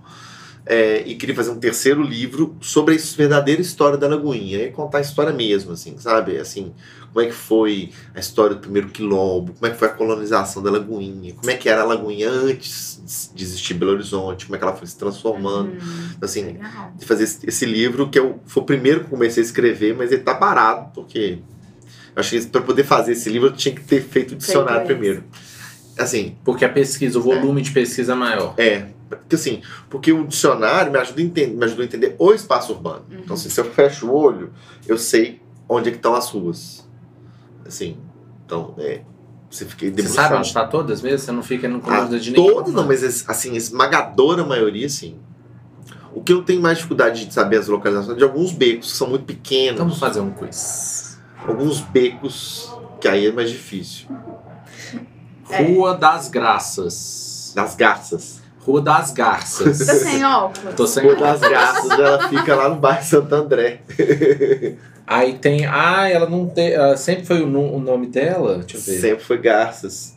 É, e queria fazer um terceiro livro sobre a verdadeira história da Lagoinha. E contar a história mesmo, assim, sabe? Assim, como é que foi a história do primeiro quilombo, como é que foi a colonização da Lagoinha, como é que era a Lagoinha antes de existir Belo Horizonte, como é que ela foi se transformando. Hum, Assim, legal. de fazer esse, esse livro, que eu, foi o primeiro que eu comecei a escrever, mas ele tá parado, porque eu acho que para poder fazer esse livro eu tinha que ter feito o dicionário primeiro. Assim, Porque a pesquisa, o volume de pesquisa é maior. é. Porque, assim, porque o dicionário me ajuda a entender, me ajudou a entender o espaço urbano. Uhum. Então, assim, se eu fecho o olho, eu sei onde é que estão as ruas. Assim, então, é. Você fiquei Você debruçado. sabe onde está todas mesmo? Você não fica no dúvida de nenhuma. Todas não, mas assim, esmagadora maioria, sim. O que eu tenho mais dificuldade de saber as localizações é de alguns becos que são muito pequenos. Então vamos fazer um quiz. alguns becos que aí é mais difícil. É. Rua das Graças. Das garças. Rua das Garças. Tá sem óculos? Tô sem Rua das garças, ela fica lá no bairro Santo André. Aí tem. Ah, ela não tem. Ela sempre foi o, o nome dela? Deixa eu ver. Sempre foi garças.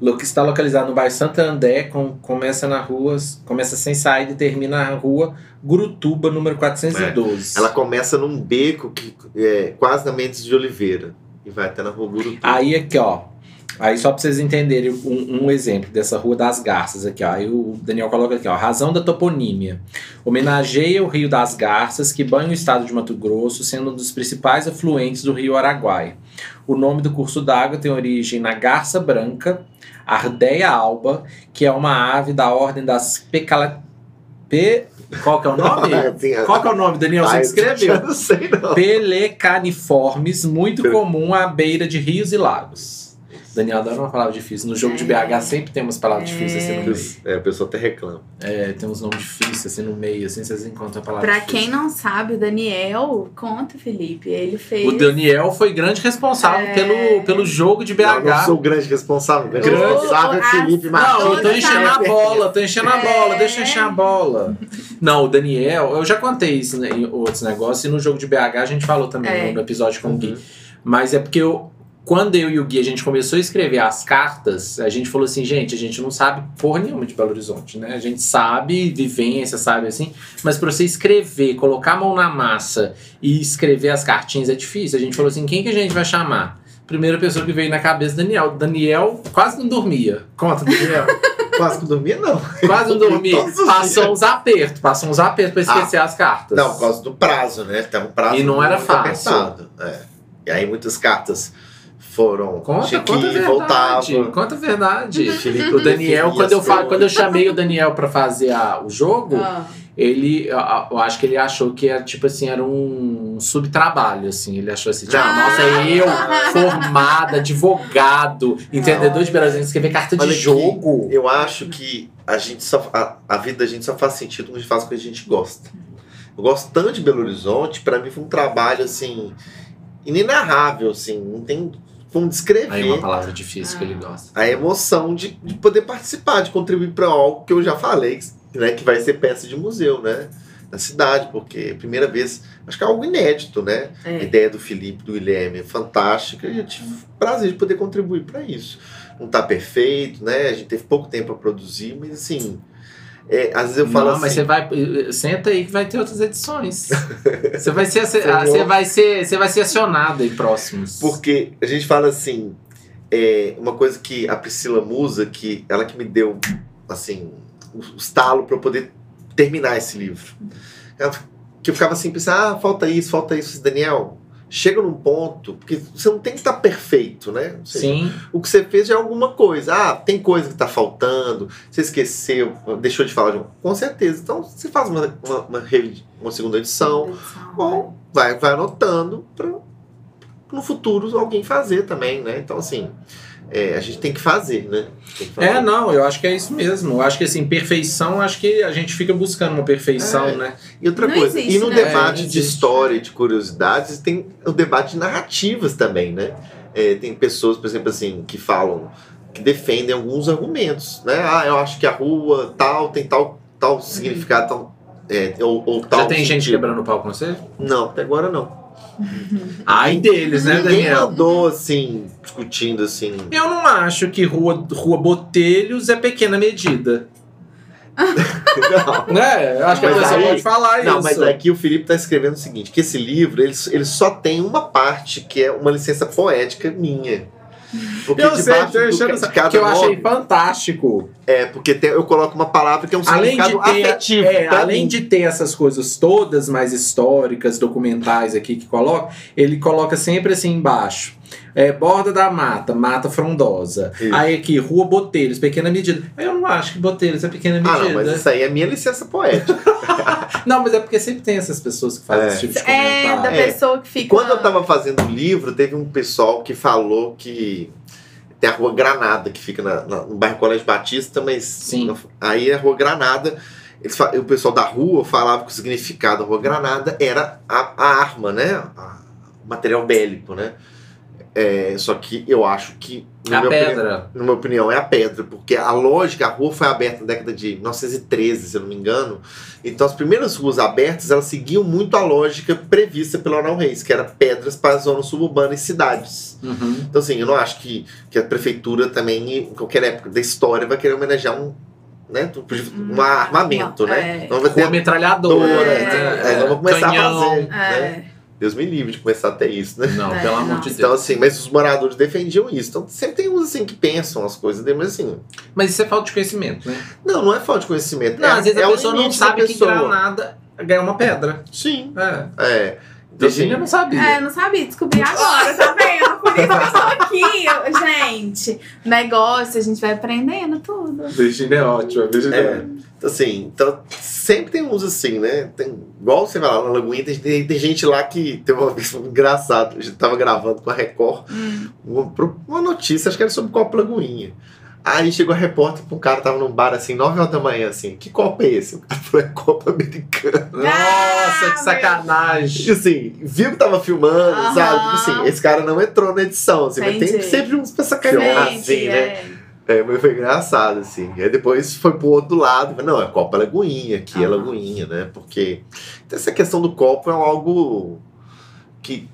Lo- que está localizado no bairro Santo André, com, começa na rua. Começa sem saída e termina na rua Gurutuba, número 412. Ela começa num beco que é quase na Mendes de Oliveira. E vai até na rua Gurutu. Aí aqui, ó. Aí só pra vocês entenderem um, um exemplo dessa Rua das Garças aqui, ó. Aí o Daniel coloca aqui, ó. Razão da toponímia. Homenageia o Rio das Garças, que banha o estado de Mato Grosso, sendo um dos principais afluentes do rio Araguai. O nome do curso d'água tem origem na garça branca, Ardeia alba, que é uma ave da ordem das pecala... Pe... Qual que é o nome? Qual que é o nome, Daniel? Você escreveu. Eu não sei, não. Pelecaniformes, muito comum à beira de rios e lagos. Daniel adora uma palavra difícil. No jogo de BH sempre tem umas palavras É. difíceis assim no meio. É, a pessoa até reclama. É, tem uns nomes difíceis assim no meio, assim, vocês encontram a palavra Pra difícil. quem não sabe, o Daniel, conta, Felipe, ele fez. O Daniel foi grande responsável É. pelo, pelo jogo de BH. Não, não sou o grande responsável. O grande, Grande. responsável é Felipe Não, Martins. eu tô enchendo a bola, tô enchendo a É. bola, deixa eu encher a bola. Não, o Daniel, eu já contei isso né, em outros negócios, e no jogo de BH a gente falou também É. no episódio com o Gui. Uhum. Mas é porque eu, quando eu e o Gui a gente começou a escrever as cartas, a gente falou assim, gente, a gente não sabe porra nenhuma de Belo Horizonte, né? A gente sabe vivência, sabe assim, mas pra você escrever, colocar a mão na massa e escrever as cartinhas é difícil. A gente falou assim, quem que a gente vai chamar? Primeira pessoa que veio na cabeça, Daniel. Daniel quase não dormia. Conta, Daniel. Quase que dormia, não. Quase não dormia. Passou dias. uns apertos, passou uns apertos pra esquecer as cartas. Não, por causa do prazo, né? Tava um prazo E não era fácil. apertado, é. E aí muitas cartas foram. Conta, que conta verdade. voltava. Conta a verdade. O Daniel, quando eu, as fa- coisas. quando eu chamei o Daniel pra fazer a- o jogo, Ah, ele, eu, eu acho que ele achou que era tipo assim, era um subtrabalho, assim. Ele achou assim, tipo, Ah. nossa, eu, formada, advogado, entendedor de Belo Horizonte, escrever carta de Olha jogo. Eu acho que a gente só. A, a vida da gente só faz sentido quando a gente faz o que a gente gosta. Eu gosto tanto de Belo Horizonte, pra mim foi um trabalho assim. inenarrável, assim. Não tem como descrever. Aí uma palavra difícil que ele gosta. a emoção de, de poder participar, de contribuir para algo que eu já falei, né, que vai ser peça de museu, né, na cidade, porque é a primeira vez, acho que é algo inédito, né, a é. ideia do Felipe, do Guilherme é fantástica e eu tive o prazer de poder contribuir para isso. Não tá perfeito, né, a gente teve pouco tempo para produzir, mas assim, é, às vezes eu falo não, assim, mas você vai. Senta aí que vai ter outras edições. você vai ser, Senhor. você vai ser, você vai ser acionado em próximos. Porque a gente fala assim, é, uma coisa que a Priscila Musa, que ela que me deu assim, o o estalo para eu poder terminar esse livro. Ela- que eu ficava assim pensando, ah, falta isso, falta isso, Daniel. Chega num ponto, porque você não tem que estar perfeito, né? Seja, Sim. O que você fez já é alguma coisa. Ah, tem coisa que tá faltando, você esqueceu, deixou de falar de um. Com certeza. Então você faz uma, uma, uma, uma segunda edição, ou vai, vai anotando para no futuro alguém fazer também, né? Então, assim, é, a gente tem que fazer, né? Tem que fazer. É, não, eu acho que é isso mesmo. Eu acho que assim, perfeição, acho que a gente fica buscando uma perfeição, É. né? E outra Não coisa, existe, e no né? debate É, de história e de curiosidades, tem o debate de narrativas também, né? É, tem pessoas, por exemplo, assim, que falam, que defendem alguns argumentos, né? Ah, eu acho que a rua tal tem tal, tal significado, tal, é, ou, ou tal. Já tem gente sentido. quebrando o pau com você? Não, até agora não. Ai deles, né, Ninguém Daniel? andou assim, discutindo assim. Eu não acho que rua, rua Botelhos é pequena medida. Não. Né? Acho que a Mas pessoa aí- pode falar Não, isso. mas aqui o Felipe está escrevendo o seguinte: que esse livro ele, ele só tem uma parte que é uma licença poética minha. Porque eu sei, tô do- achando cada que eu achei nome- fantástico. É, porque tem- eu coloco uma palavra que é um Além de, significado ter, afetivo. é, além mim. de ter essas coisas todas mais históricas, documentais aqui que coloca, ele coloca sempre assim embaixo. É, borda da mata, mata frondosa. Isso. Aí aqui, rua Botelhos, pequena medida. Eu não acho que Botelhos é pequena medida. Ah, não, mas isso aí é minha licença poética. Não, mas é porque sempre tem essas pessoas que fazem É. esse tipo de É, comentário. da É. pessoa que E fica. quando eu tava fazendo o livro, teve um pessoal que falou que tem a rua Granada, que fica na- na- no bairro Colégio Batista, mas Sim. aí a rua Granada, eles, o pessoal da rua falava que o significado da rua Granada era a, a arma, né? A- o material bélico, né? É, só que eu acho que. A minha opinião- pedra. na minha opinião, é a pedra, porque a lógica, a rua foi aberta na década de 1913, se eu não me engano. Então, as primeiras ruas abertas, elas seguiam muito a lógica prevista pelo Arnal Reis, que era pedras para a zona suburbana e cidades. Uhum. Então, assim, eu não acho que, que a prefeitura também, em qualquer época da história, vai querer homenagear um, né, um armamento, É. né? Então vai Rua ter metralhadora, Dora, né? é, nós vamos começar Canhão. a fazer. É. né? Deus me livre de começar a ter isso, né? Não, É, pelo amor não. de Deus. Então, assim, mas os moradores defendiam isso. Então, sempre tem uns assim que pensam as coisas, mas assim, Mas isso é falta de conhecimento, né? não, não é falta de conhecimento. Não, é, às vezes é a pessoa não sabe que granada ganha uma pedra. Sim, É. é. Então, Virgínia assim, não sabia. É, não sabia, descobri agora, tá vendo? Aqui, eu- gente. Negócio, a gente vai aprendendo tudo. Virgínia é ótima. Virgínia É. Então, assim, então, sempre tem uns assim, né? Tem, igual você vai lá na Lagoinha, tem, tem, tem gente lá que teve uma vez engraçado. A gente tava gravando com a Record Hum. uma, uma notícia, acho que era sobre copo Lagoinha. Aí chegou a repórter pra um cara, tava num bar assim, 9 horas da manhã, assim, que copo é esse? O cara falou, é copo americano. Nossa, Ah, que sacanagem. E assim, viu que tava filmando, Aham. sabe? Tipo assim, esse cara não entrou na edição, assim, mas tem Entendi. sempre uns pra sacanear, assim, né? é. É, mas foi engraçado, assim. Aí depois foi pro outro lado. falei, Não, é Copa Lagoinha, aqui é Aham. Lagoinha, né? Porque então, essa questão do copo é algo que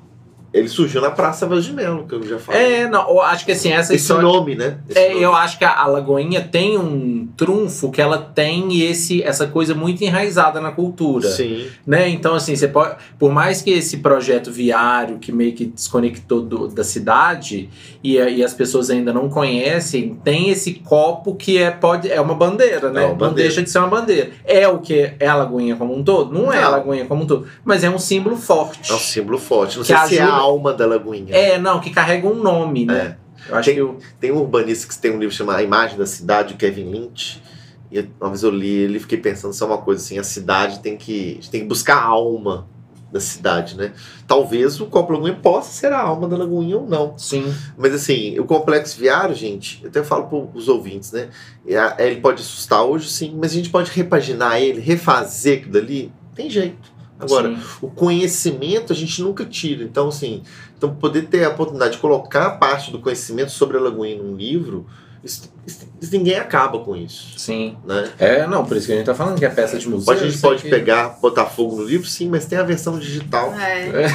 ele surgiu na Praça Melo, que eu já falei. É, não, eu acho que assim, essa Esse história. nome, né? Esse É, nome. eu acho que a, a Lagoinha tem um trunfo que ela tem esse, essa coisa muito enraizada na cultura. Sim. né? Então, assim, você pode. Por mais que esse projeto viário que meio que desconectou do- da cidade e, e as pessoas ainda não conhecem, tem esse copo que é, pode, é uma bandeira, né? É uma Não bandeira. deixa de ser uma bandeira. É o que é a Lagoinha como um todo? Não, é a Não. Lagoinha como um todo, mas é um símbolo forte. É um símbolo forte. Não Que sei se é a ajuda- alma da Lagoinha. É, não, que carrega um nome, né? Eu acho Tem- que eu, Tem um urbanista que tem um livro chamado A Imagem da Cidade, o Kevin Lynch. E uma vez eu li ele e fiquei pensando só uma coisa assim, a cidade tem que, tem que buscar a alma da cidade, né? Talvez o Copo Lagoinha possa ser a alma da Lagoinha ou não. sim. Mas assim, o complexo viário, gente, eu até falo para os ouvintes, né? É, Ele pode assustar hoje, sim, mas a gente pode repaginar ele, refazer aquilo dali, tem jeito. Agora, sim. o conhecimento a gente nunca tira. Então, assim, então poder ter a oportunidade de colocar parte do conhecimento sobre a Lagoinha num livro, isso, isso- isso ninguém acaba com isso. Sim. Né? É, não, por isso que a gente tá falando que é peça de museu. Pode, a gente pode aqui. pegar, botar fogo no livro, sim, mas tem a versão digital. É.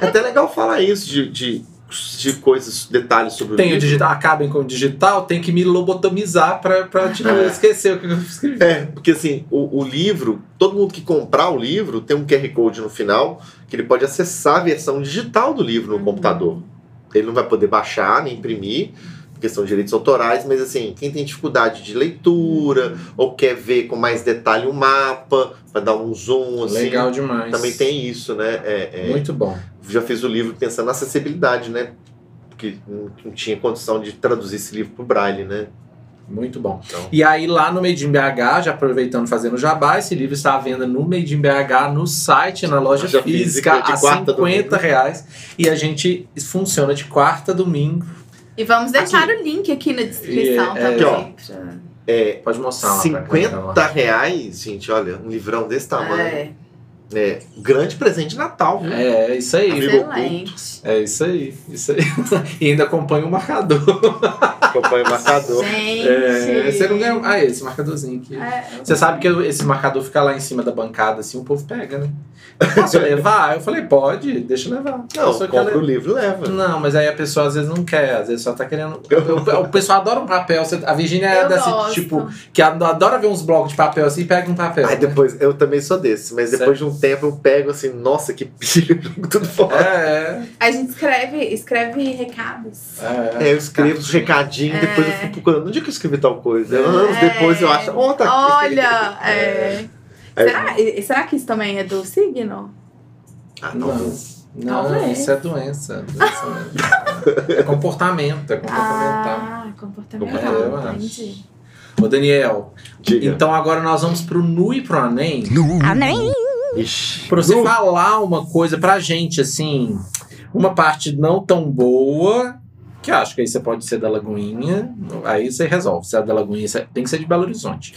É até legal falar isso, de, de, de coisas, detalhes sobre o Tem o livro. digital, acabem com o digital, tem que me lobotomizar pra, pra te É. esquecer o que eu escrevi. É, porque assim, o, o livro, todo mundo que comprar o livro tem um QR Code no final que ele pode acessar a versão digital do livro no Uhum. computador. Ele não vai poder baixar nem imprimir, porque são direitos autorais, mas assim, quem tem dificuldade de leitura ou quer ver com mais detalhe o mapa, para dar um zoom assim. Legal demais. Também tem isso, né? É, é, Muito bom. já fiz o livro pensando na acessibilidade, né? Porque não não tinha condição de traduzir esse livro para o Braille, né? Muito bom. Então, E aí, lá no Made in BH, já aproveitando fazendo jabá, esse livro está à venda no Made in BH, no site, na loja Loja física, física, de a quarta 50 domingo. reais. E a gente funciona de quarta a domingo. E vamos deixar o link aqui na descrição E, é, também. pra- é, Pode mostrar lá pra câmera, lá. 50 reais, gente, olha, um livrão desse tamanho. É, É, grande presente de Natal, viu? É, isso aí. Amigo excelente. É isso aí. Isso aí. e ainda acompanha o marcador. Acompanha o marcador. Gente. É, você não ganha. Ah, esse marcadorzinho aqui. É. Você sabe que esse marcador fica lá em cima da bancada, assim, o povo pega, né? Posso levar? Eu falei, pode, deixa eu levar. Não, compra o le- livro e leva. Não, mas aí a pessoa às vezes não quer, às vezes só tá querendo. O, o pessoal adora um papel. A Virgínia é desse gosto. tipo, que adora ver uns blocos de papel assim e pega um papel. Aí né? depois, eu também sou desse, mas depois de um tempo eu pego assim, nossa, que pilha, jogo tudo fora. É, A gente escreve, escreve recados. é. É, eu escrevo os recadinhos, depois eu É. fico procurando. Onde é que eu escrevi tal coisa? Anos É. depois eu acho, oh, tá aqui. Olha, é. Aí- Será, será que isso também é do signo? Ah, Não, talvez. não, Talvez. isso é doença. doença é comportamento, é comportamental. Ah, Comportamental, acho. Entendi. Ô, Daniel, Diga. então agora nós vamos pro Nu e pro Anem. Ixi. Pra você falar uma coisa pra gente, assim, uma parte não tão boa, que eu acho que aí você pode ser da Lagoinha, aí você resolve. Se é da Lagoinha, você tem que ser de Belo Horizonte.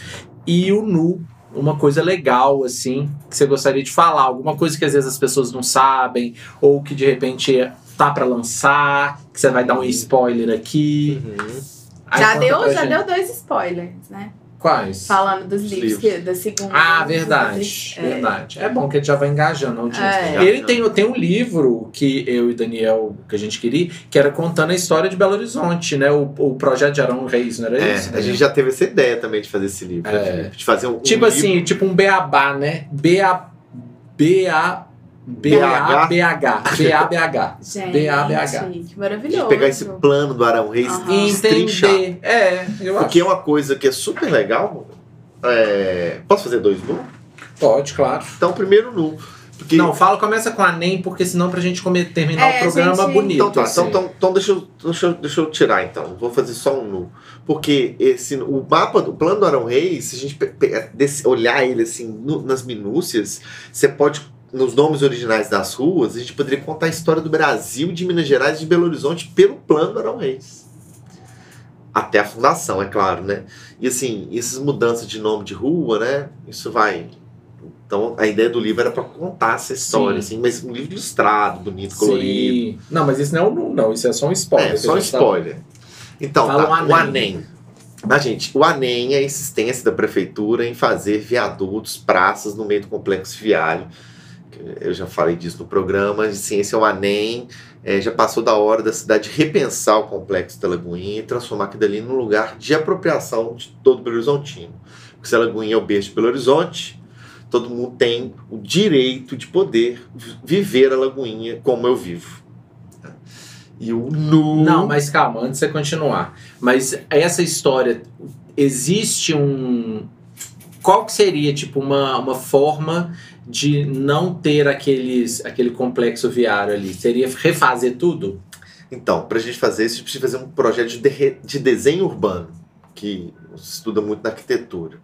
E o Nu, uma coisa legal, assim, que você gostaria de falar, alguma coisa que às vezes as pessoas não sabem, ou que de repente tá pra lançar, que você vai dar um spoiler aqui. Uhum. Já deu, já gente. deu dois spoilers, né? Quais? Falando dos Os livros, livros. que- da segunda. Ah, dos verdade, livros. É. verdade. É bom que ele já vai engajando a audiência. É. Ele tem, tem um livro que eu e Daniel, que a gente queria, que era contando a história de Belo Horizonte, né? O, o projeto de Arão Reis, não era É, isso? a gente já teve essa ideia também de fazer esse livro. É. né? De fazer um. um Tipo livro- assim, tipo um beabá, né? Ba, ba, B-A-B-H. B-A-B-H. Gente, B-A-B-H. que maravilhoso. pegar esse plano do Arão Reis Aham. e destrinchar. Entender. É, eu Porque é acho. uma coisa que é super legal. é, Posso fazer dois nu? Pode, claro. Então, primeiro nu. Porque Não, fala, começa com a NEM, porque senão pra gente comer- terminar É, o programa gente- bonito. Então tá, assim. então, então, então deixa, eu, deixa, eu, deixa eu tirar então. Vou fazer só um nu. Porque esse, o mapa, o plano do Arão Reis, se a gente olhar ele assim no- nas minúcias, você pode, nos nomes originais das ruas, a gente poderia contar a história do Brasil, de Minas Gerais e de Belo Horizonte pelo plano Arão Reis. Até a fundação, é claro, né? E assim, essas mudanças de nome de rua, né? Isso vai. Então a ideia do livro era para contar essa história, Sim. assim, mas um livro ilustrado, bonito, colorido. Sim. Não, mas isso não é um não, isso é só um spoiler. É, só um gente tá- spoiler. Então, tá, o. ANEM. Ah, gente, o ANEM é a insistência da prefeitura em fazer viadutos, praças no meio do complexo viário. Eu já falei disso no programa. Assim, esse é o ANEM. É, já passou da hora da cidade repensar o complexo da Lagoinha e transformar aquilo ali num lugar de apropriação de todo Belo Horizontino. Porque se a Lagoinha é o berço de Belo Horizonte, todo mundo tem o direito de poder vi- viver a Lagoinha como eu vivo. E o nu. Não, mas calma, antes de você continuar. Mas essa história, existe um. Qual que seria, tipo, uma, uma forma de não ter aqueles, aquele complexo viário ali? Seria refazer tudo? Então, para a gente fazer isso, a gente precisa fazer um projeto de, derre- de desenho urbano, que se estuda muito na arquitetura.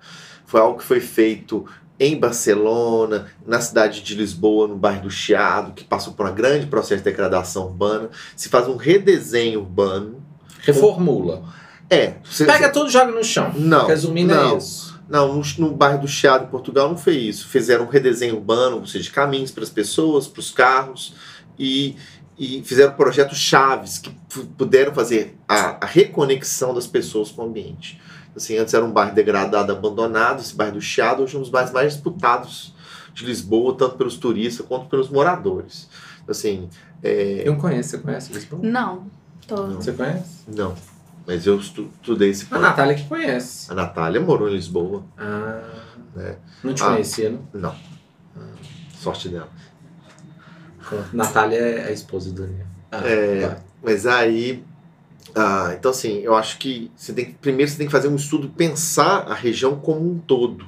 Foi algo que foi feito em Barcelona, na cidade de Lisboa, no bairro do Chiado, que passou por um grande processo de degradação urbana. Se faz um redesenho urbano. Reformula. É. Você, Pega tudo e joga no chão. Não, Resumindo, não. é isso. Não, no, no bairro do Chiado, em Portugal, não foi isso. Fizeram um redesenho urbano, ou seja, de caminhos para as pessoas, para os carros, e, e fizeram projetos chaves que pu- puderam fazer a, a reconexão das pessoas com o ambiente. Assim, antes era um bairro degradado, abandonado, esse bairro do Chiado, hoje é um dos bairros mais disputados de Lisboa, tanto pelos turistas quanto pelos moradores. Assim, é, Eu não conheço, você conhece Lisboa? Não, tô. Não. Você conhece? não, mas eu estu- estudei esse A plano. Natália que conhece. A Natália morou em Lisboa, Ah. É. Não te Ah. conhecia, não? não. Sorte dela. Natália é a esposa do Daniel. Ah, É. vai. Mas aí. ah, então, assim, eu acho que você tem que. Primeiro você tem que fazer um estudo, pensar a região como um todo.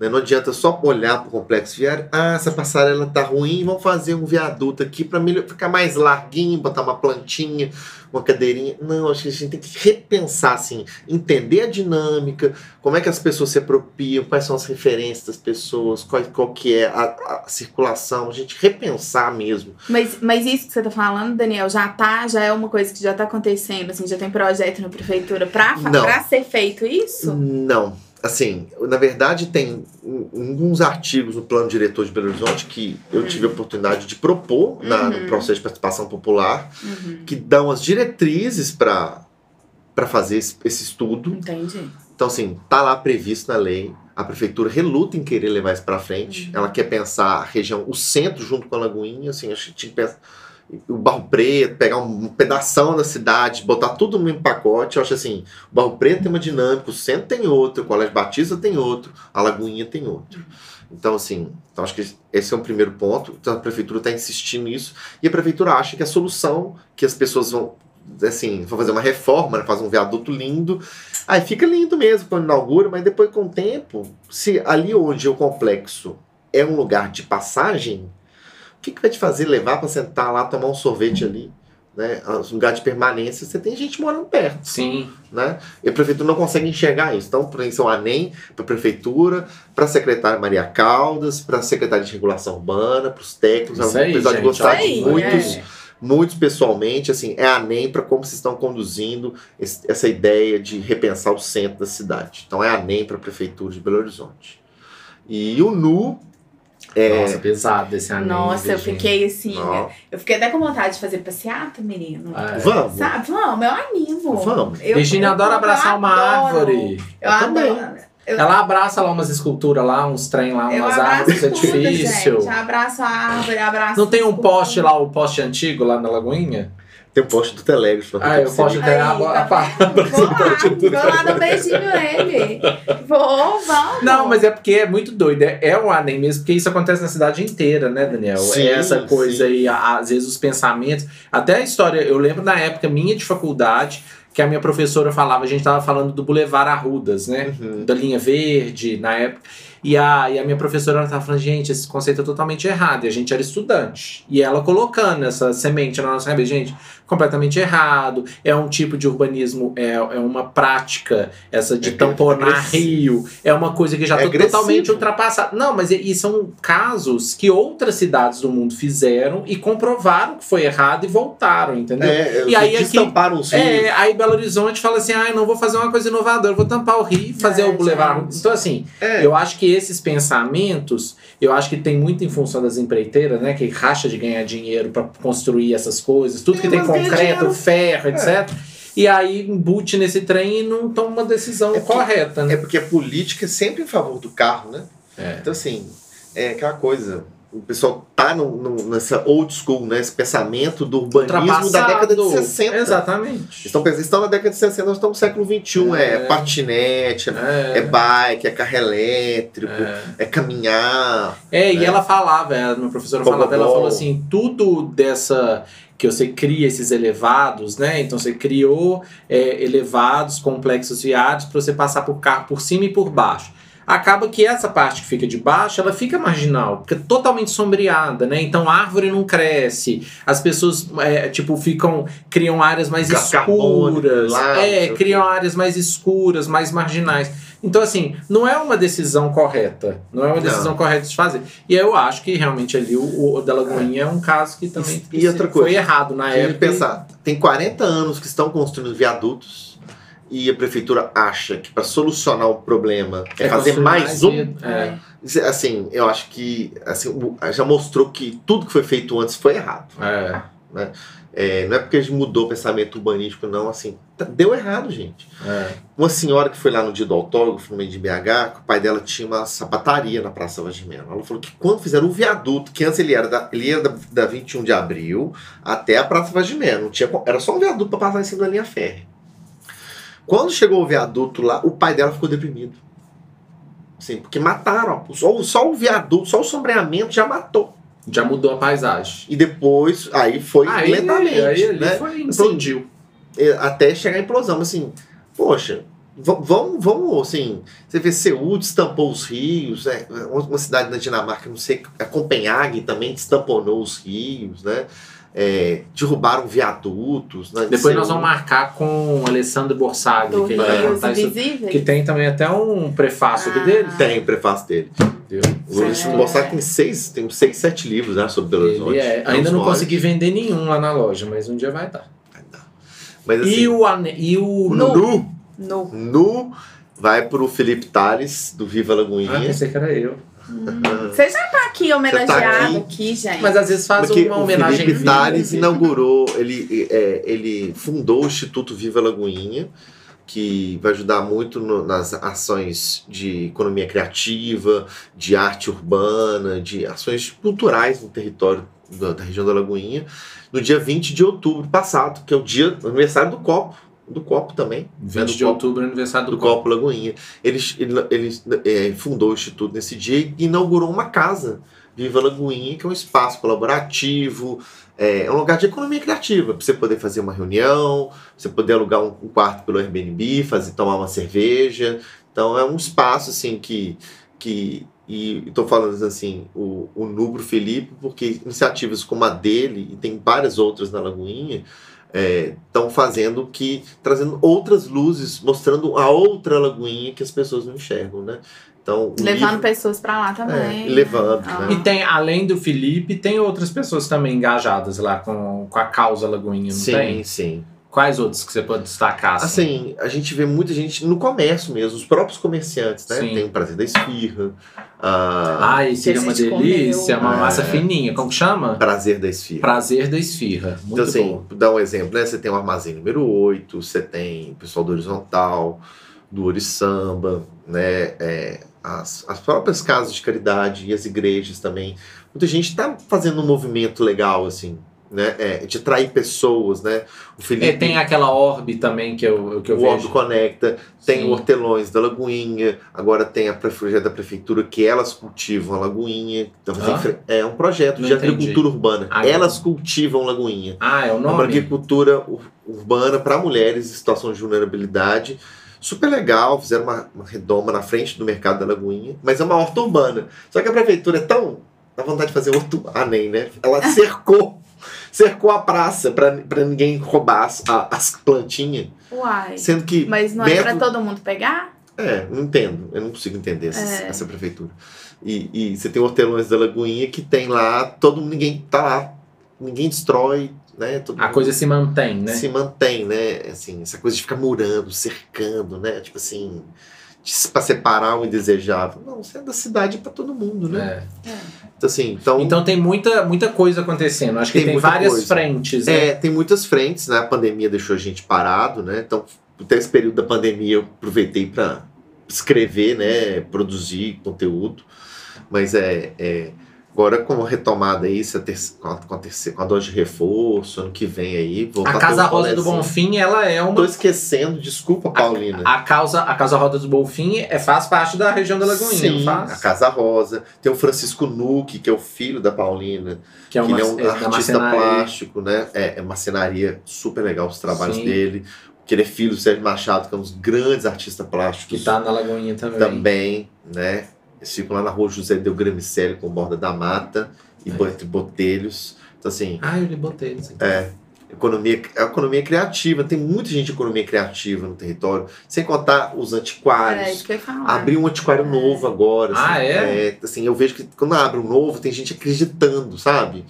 Né? Não adianta só olhar para o complexo viário. Ah, essa passarela tá ruim, vamos fazer um viaduto aqui para ficar mais larguinho, botar uma plantinha, uma cadeirinha. Não, acho que a gente tem que repensar, assim, entender a dinâmica, como é que as pessoas se apropriam, quais são as referências das pessoas, qual, qual que é a, a circulação, a gente repensar mesmo. Mas, mas isso que você tá falando, Daniel, já tá, já é uma coisa que já tá acontecendo, assim, já tem projeto na prefeitura pra ser feito isso? Não. Assim, na verdade, tem alguns artigos no plano diretor de Belo Horizonte que eu tive a oportunidade de propor na- no Uhum. processo de participação popular, Uhum. que dão as diretrizes para fazer esse, esse estudo. Entendi. Então, assim, tá lá previsto na lei. A prefeitura reluta em querer levar isso para frente. Uhum. Ela quer pensar a região, o centro junto com a Lagoinha, assim, acho que tinha que pensar o Barro Preto, pegar um pedação da cidade, botar tudo no mesmo pacote. Eu acho assim, o Barro Preto tem uma dinâmica, o centro tem outro, o Colégio Batista tem outro, a Lagoinha tem outro. Então, assim, então acho que esse é um primeiro ponto. Então, a prefeitura está insistindo nisso. E a prefeitura acha que a solução que as pessoas vão, assim, vão fazer uma reforma, né, fazer um viaduto lindo. Aí fica lindo mesmo quando inaugura, mas depois, com o tempo, se ali onde é o complexo é um lugar de passagem, o que, que vai te fazer levar para sentar lá, tomar um sorvete ali? Né? Um lugar de permanência, você tem gente morando perto Sim. né? E a prefeitura não consegue enxergar isso. Então, para isso é um ANEM, para a prefeitura, para a secretária Maria Caldas, para a secretária de regulação urbana, para os técnicos, Isso aí, apesar de gente, gostar Isso de muitos, é. muitos pessoalmente, assim, é ANEM para como vocês estão conduzindo esse- essa ideia de repensar o centro da cidade. Então, é ANEM para a prefeitura de Belo Horizonte. E o NU é. Nossa, pesado esse anel. Nossa, eu fiquei assim. Ó, Eu fiquei até com vontade de fazer passeata, menino. É. Vamos. Sabe? Vamos, eu animo. Vamos. Eu, Virginia eu- adora eu abraçar uma adoro. árvore. Eu, Eu também. adoro. Eu, Ela abraça lá umas esculturas lá, uns trem lá, umas árvores, é difícil. gente. Abraço a árvore, abraço. Não tem um poste lá, o poste antigo lá na Lagoinha? Tem o post do Telégrafo. Ah, eu posto Aí, até a, tá a, vendo? Vou lá, vou lá dar um beijinho nele. Vou, vamos. Não, mas é porque é muito doido. É, é um ADEM mesmo, porque isso acontece na cidade inteira, né, Daniel? Sim, é essa coisa sim. aí, a- às vezes os pensamentos. Até a história, eu lembro na época minha de faculdade, que a minha professora falava, a gente tava falando do Boulevard Arrudas, né? Uhum. Da linha verde, na época. E a, e a minha professora ela tava falando, gente, esse conceito é totalmente errado. E a gente era estudante. E ela colocando essa semente na nossa cabeça, gente, completamente errado. É um tipo de urbanismo, é, é uma prática, essa de É tamponar agressivo. rio. É uma coisa que já É tá agressivo. totalmente ultrapassada. Não, mas e, são casos que outras cidades do mundo fizeram e comprovaram que foi errado e voltaram, entendeu? É, E aí aqui- os rios. É, aí Belo Horizonte fala assim: ah, eu não vou fazer uma coisa inovadora, vou tampar o rio e fazer É, o Boulevard. Então, assim, É. eu acho que esses pensamentos, eu acho que tem muito em função das empreiteiras, né? Que racha de ganhar dinheiro para construir essas coisas, tudo É, que tem concreto, ferro, etc. E aí embute nesse trem e não toma uma decisão É porque- correta, né? É porque a política é sempre em favor do carro, né? É. Então, assim, é aquela coisa. O pessoal tá no, no- nessa old school, né? Esse pensamento do urbanismo da década de Ultrapassado. 60. Exatamente. Estão estão na década de 60, nós estamos no século XXI. É, É. patinete, é, É, bike, é carro elétrico, é. é, caminhar. É, e né? ela falava, a minha professora Gogol. falava, ela falou assim, tudo dessa que você cria esses elevados, né? Então você criou é, elevados, complexos viários para você passar por carro por cima e por baixo. Acaba que essa parte que fica de baixo, ela fica marginal, fica totalmente sombreada, né? Então a árvore não cresce, as pessoas é, tipo ficam criam áreas mais escuras, lá, não é, criam áreas mais escuras, mais marginais. Então, assim, não é uma decisão correta. Não é uma Não. decisão correta de fazer. E eu acho que realmente ali o, o da Lagoinha é um caso que também E outra foi coisa, errado na época. pensar, tem 40 anos que estão construindo viadutos e a prefeitura acha que para solucionar o problema é, fazer construir mais um. e- É. Assim, eu acho que assim, já mostrou que tudo que foi feito antes foi errado. É, É, não é porque a gente mudou o pensamento urbanístico, não. Assim, tá- deu errado, gente. é. Uma senhora que foi lá no dia do autógrafo, no meio de BH, que o pai dela tinha uma sapataria na Praça Vagimeno. Ela falou que quando fizeram o viaduto, que antes ele era da, ele era da, da 21 de abril até a Praça Vagimeno, não tinha, era só um viaduto para passar em cima da linha férrea. Quando chegou o viaduto lá, o pai dela ficou deprimido. Assim, porque mataram. Só, só o viaduto, só o sombreamento já matou. Já mudou a paisagem. E depois, aí foi Aí, lentamente. aí ali né? foi implodiu. É, até chegar a implosão. Mas assim, poxa, va- vamos, vamos assim, você vê Seul destampou os rios, né? Uma uma cidade na Dinamarca, não sei, a Copenhague também destamponou os rios, né? É, derrubaram viadutos. Né? Depois nós Seul. vamos marcar com o Alessandro Borsagli, Do que ele vai contar isso. Que tem também até um prefácio Ah. dele. Tem o prefácio dele. Entendeu? O É. Bossar tem seis, tem uns seis, sete livros né, sobre Belo Horizonte. É. Ainda não consegui vender nenhum lá na loja, mas um dia vai dar. Mas assim, E o, ane- e o o Nu. Nu, No. Nu vai pro Felipe Tales, do Viva Lagoinha. Ah, pensei que era eu. Você já tá aqui homenageado aqui. aqui, gente. Mas às vezes faz Porque uma o homenagem Felipe viva. Tales inaugurou, ele, é, ele fundou o Instituto Viva Lagoinha, que vai ajudar muito no- nas ações de economia criativa, de arte urbana, de ações culturais no território da, da região da Lagoinha, no dia 20 de outubro passado, que é o dia o aniversário do copo, do copo também. né, 20 do de copo outubro, aniversário do, do Copo Lagoinha. Ele, ele, ele, é, fundou o Instituto nesse dia e inaugurou uma casa, Viva Lagoinha, que é um espaço colaborativo, é, é um lugar de economia criativa, para você poder fazer uma reunião, você poder alugar um, um quarto pelo Airbnb, fazer, tomar uma cerveja. Então é um espaço assim que. que e estou falando assim, o, o Nubro Felipe, porque iniciativas como a dele, e tem várias outras na Lagoinha, estão fazendo que trazendo outras luzes, mostrando a outra lagoinha que as pessoas não enxergam, né? Então, Levando livro- pessoas pra lá também. É, levando, Ah. né? E tem, além do Felipe, tem outras pessoas também engajadas lá com, com a causa Lagoinha, não sim, tem? sim. Quais outros que você pode destacar? Assim, a gente vê muita gente no comércio mesmo, os próprios comerciantes, né? Sim. Tem o prazer da esfirra, a Ai, seria uma delícia, comeu. uma É. massa fininha. Como que chama? prazer da esfirra. Prazer da esfirra. Muito Então, assim, bom. dar um exemplo, né? Você tem o armazém número 8, você tem o pessoal do Horizontal, do Oriçamba, né? É, as, as próprias casas de caridade e as igrejas também. Muita gente está fazendo um movimento legal, assim, né? É, de atrair pessoas, né? O Felipe É, tem aquela orbe também que eu, que eu o Orbe vejo. Conecta, tem Sim. o Hortelões da Lagoinha, agora tem a projeto da prefeitura que elas cultivam a Lagoinha. Então, Ah. é um projeto Não de entendi. agricultura urbana. Ah, elas cultivam Lagoinha. Ah, é o É uma nome? agricultura ur- urbana para mulheres em situação de vulnerabilidade. Super legal, fizeram uma, uma redoma na frente do mercado da Lagoinha, mas é uma horta urbana. Só que a prefeitura é tão. dá vontade de fazer outro. Ah, nem, né? Ela cercou. Cercou a praça para ninguém roubar as, a- as plantinhas. Uai. Sendo que. Mas não é pra dentro- todo mundo pegar? É, não entendo. Eu não consigo entender essas- É. essa prefeitura. E, e você tem Hortelões da Lagoinha que tem lá, todo mundo, ninguém tá lá, ninguém destrói, né? Todo A coisa se mantém, né? se mantém, né? Assim, essa coisa de ficar murando, cercando, né? Tipo assim, pra separar o indesejável. Não, isso é da cidade para todo mundo, né? É. Então, assim, então. Então tem muita, muita coisa acontecendo. Acho que Tem tem, muita várias coisa. frentes. né? É, tem muitas frentes, né? A pandemia deixou a gente parado, né? Então, até esse período da pandemia eu aproveitei para escrever, né? Produzir conteúdo. Mas é, é, agora com a retomada aí, essa terce- com, a, com, a terceira, com a dose de reforço, ano que vem aí, voltar A Casa Rosa do rolezinho. Bonfim, ela é Tô uma. esquecendo, desculpa, Paulina. A, causa, a Casa Rosa do Bonfim é, faz parte da região da Lagoinha, Sim, faz? a Casa Rosa. Tem o Francisco Nuque, que é o filho da Paulina, Que é que uma ele é um é artista plástico, né? É, é marcenaria super legal os trabalhos Sim. dele. Que ele é filho do Sérgio Machado, que é um dos grandes artistas plásticos Que tá na Lagoinha também. também, né? Eles ficam lá na rua José Del Gramicelli, com Borda da Mata, e É. entre Botelhos. Então, assim, Ah, eu lhe botei. Assim. é, economia, a economia criativa. Tem muita gente de economia criativa no território, sem contar os antiquários. É isso que eu ia falar. Abriu um antiquário novo agora. Ah, assim, é? Assim, eu vejo que quando abre um novo, tem gente acreditando, sabe?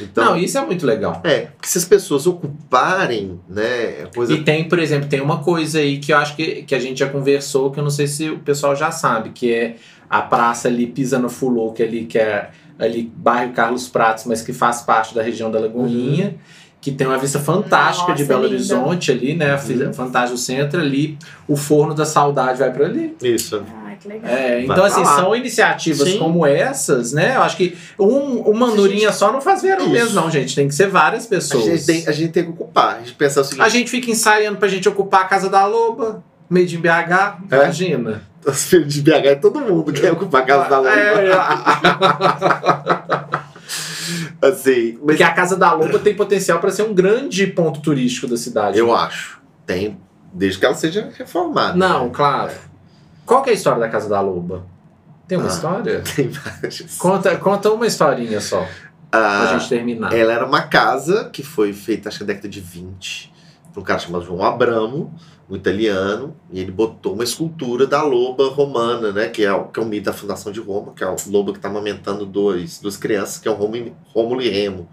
Então, Não, isso é muito legal. é, porque se as pessoas ocuparem, né, coisa. E tem, por exemplo, tem uma coisa aí que eu acho que, que a gente já conversou, que eu não sei se o pessoal já sabe, que é a praça ali Pisa no Fulô, que é ali que é ali bairro Carlos Pratos, mas que faz parte da região da Lagoinha, que tem uma vista fantástica de Nossa, Belo linda. Horizonte ali, né? Uhum. Fantástico Centro ali, o Forno da Saudade vai para ali. Isso. Ai, que legal. É, então, assim, são iniciativas Sim. como essas, né? Eu acho que um, uma andorinha só não faz verão Isso. mesmo, não, gente. Tem que ser várias A pessoas. gente, tem, a gente tem que ocupar. A gente pensar o seguinte: A gente fica ensaiando pra gente ocupar a Casa da Loba, made in BH, É? imagina. os filhos de BH é todo mundo quer ocupar a casa da Loba. É, Assim, mas porque a Casa da Loba tem potencial pra ser um grande ponto turístico da cidade. eu acho. Tem, desde que ela seja reformada. Não, né? claro. Qual que é a história da Casa da Loba? Tem uma Ah. história? Tem várias. Conta, conta uma historinha só, pra Ah, gente terminar. Ela era uma casa que foi feita, acho que na década de 20, por um cara chamado João Abramo, um italiano, e ele botou uma escultura da loba romana, né? Que é, o- que é o mito da fundação de Roma, que é o lobo que está amamentando dois, duas crianças, que é o Rômulo e Remo.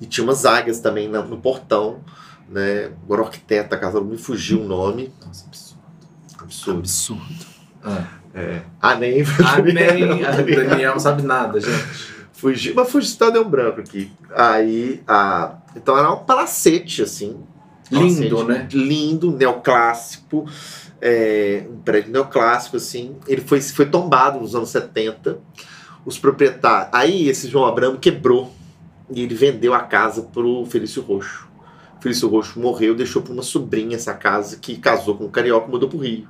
E tinha umas águias também na- no portão, né? Agora o arquiteto da casa me fugiu o nome. Nossa, absurdo. Absurdo. Absurdo. Ah. É. Ah, nem. Ah, nem. A Daniel não sabe nada, gente. Fugiu, mas fugiu, tá, deu um branco aqui. Aí, a, então era um palacete, assim. Lindo, né? Lindo, neoclássico. é, um prédio neoclássico, assim. Ele foi, foi tombado nos anos 70. Os proprietários. Aí esse João Abramo quebrou. E ele vendeu a casa pro Felício Roxo. O Felício Roxo morreu, deixou para uma sobrinha essa casa que casou com um carioca e mudou pro Rio.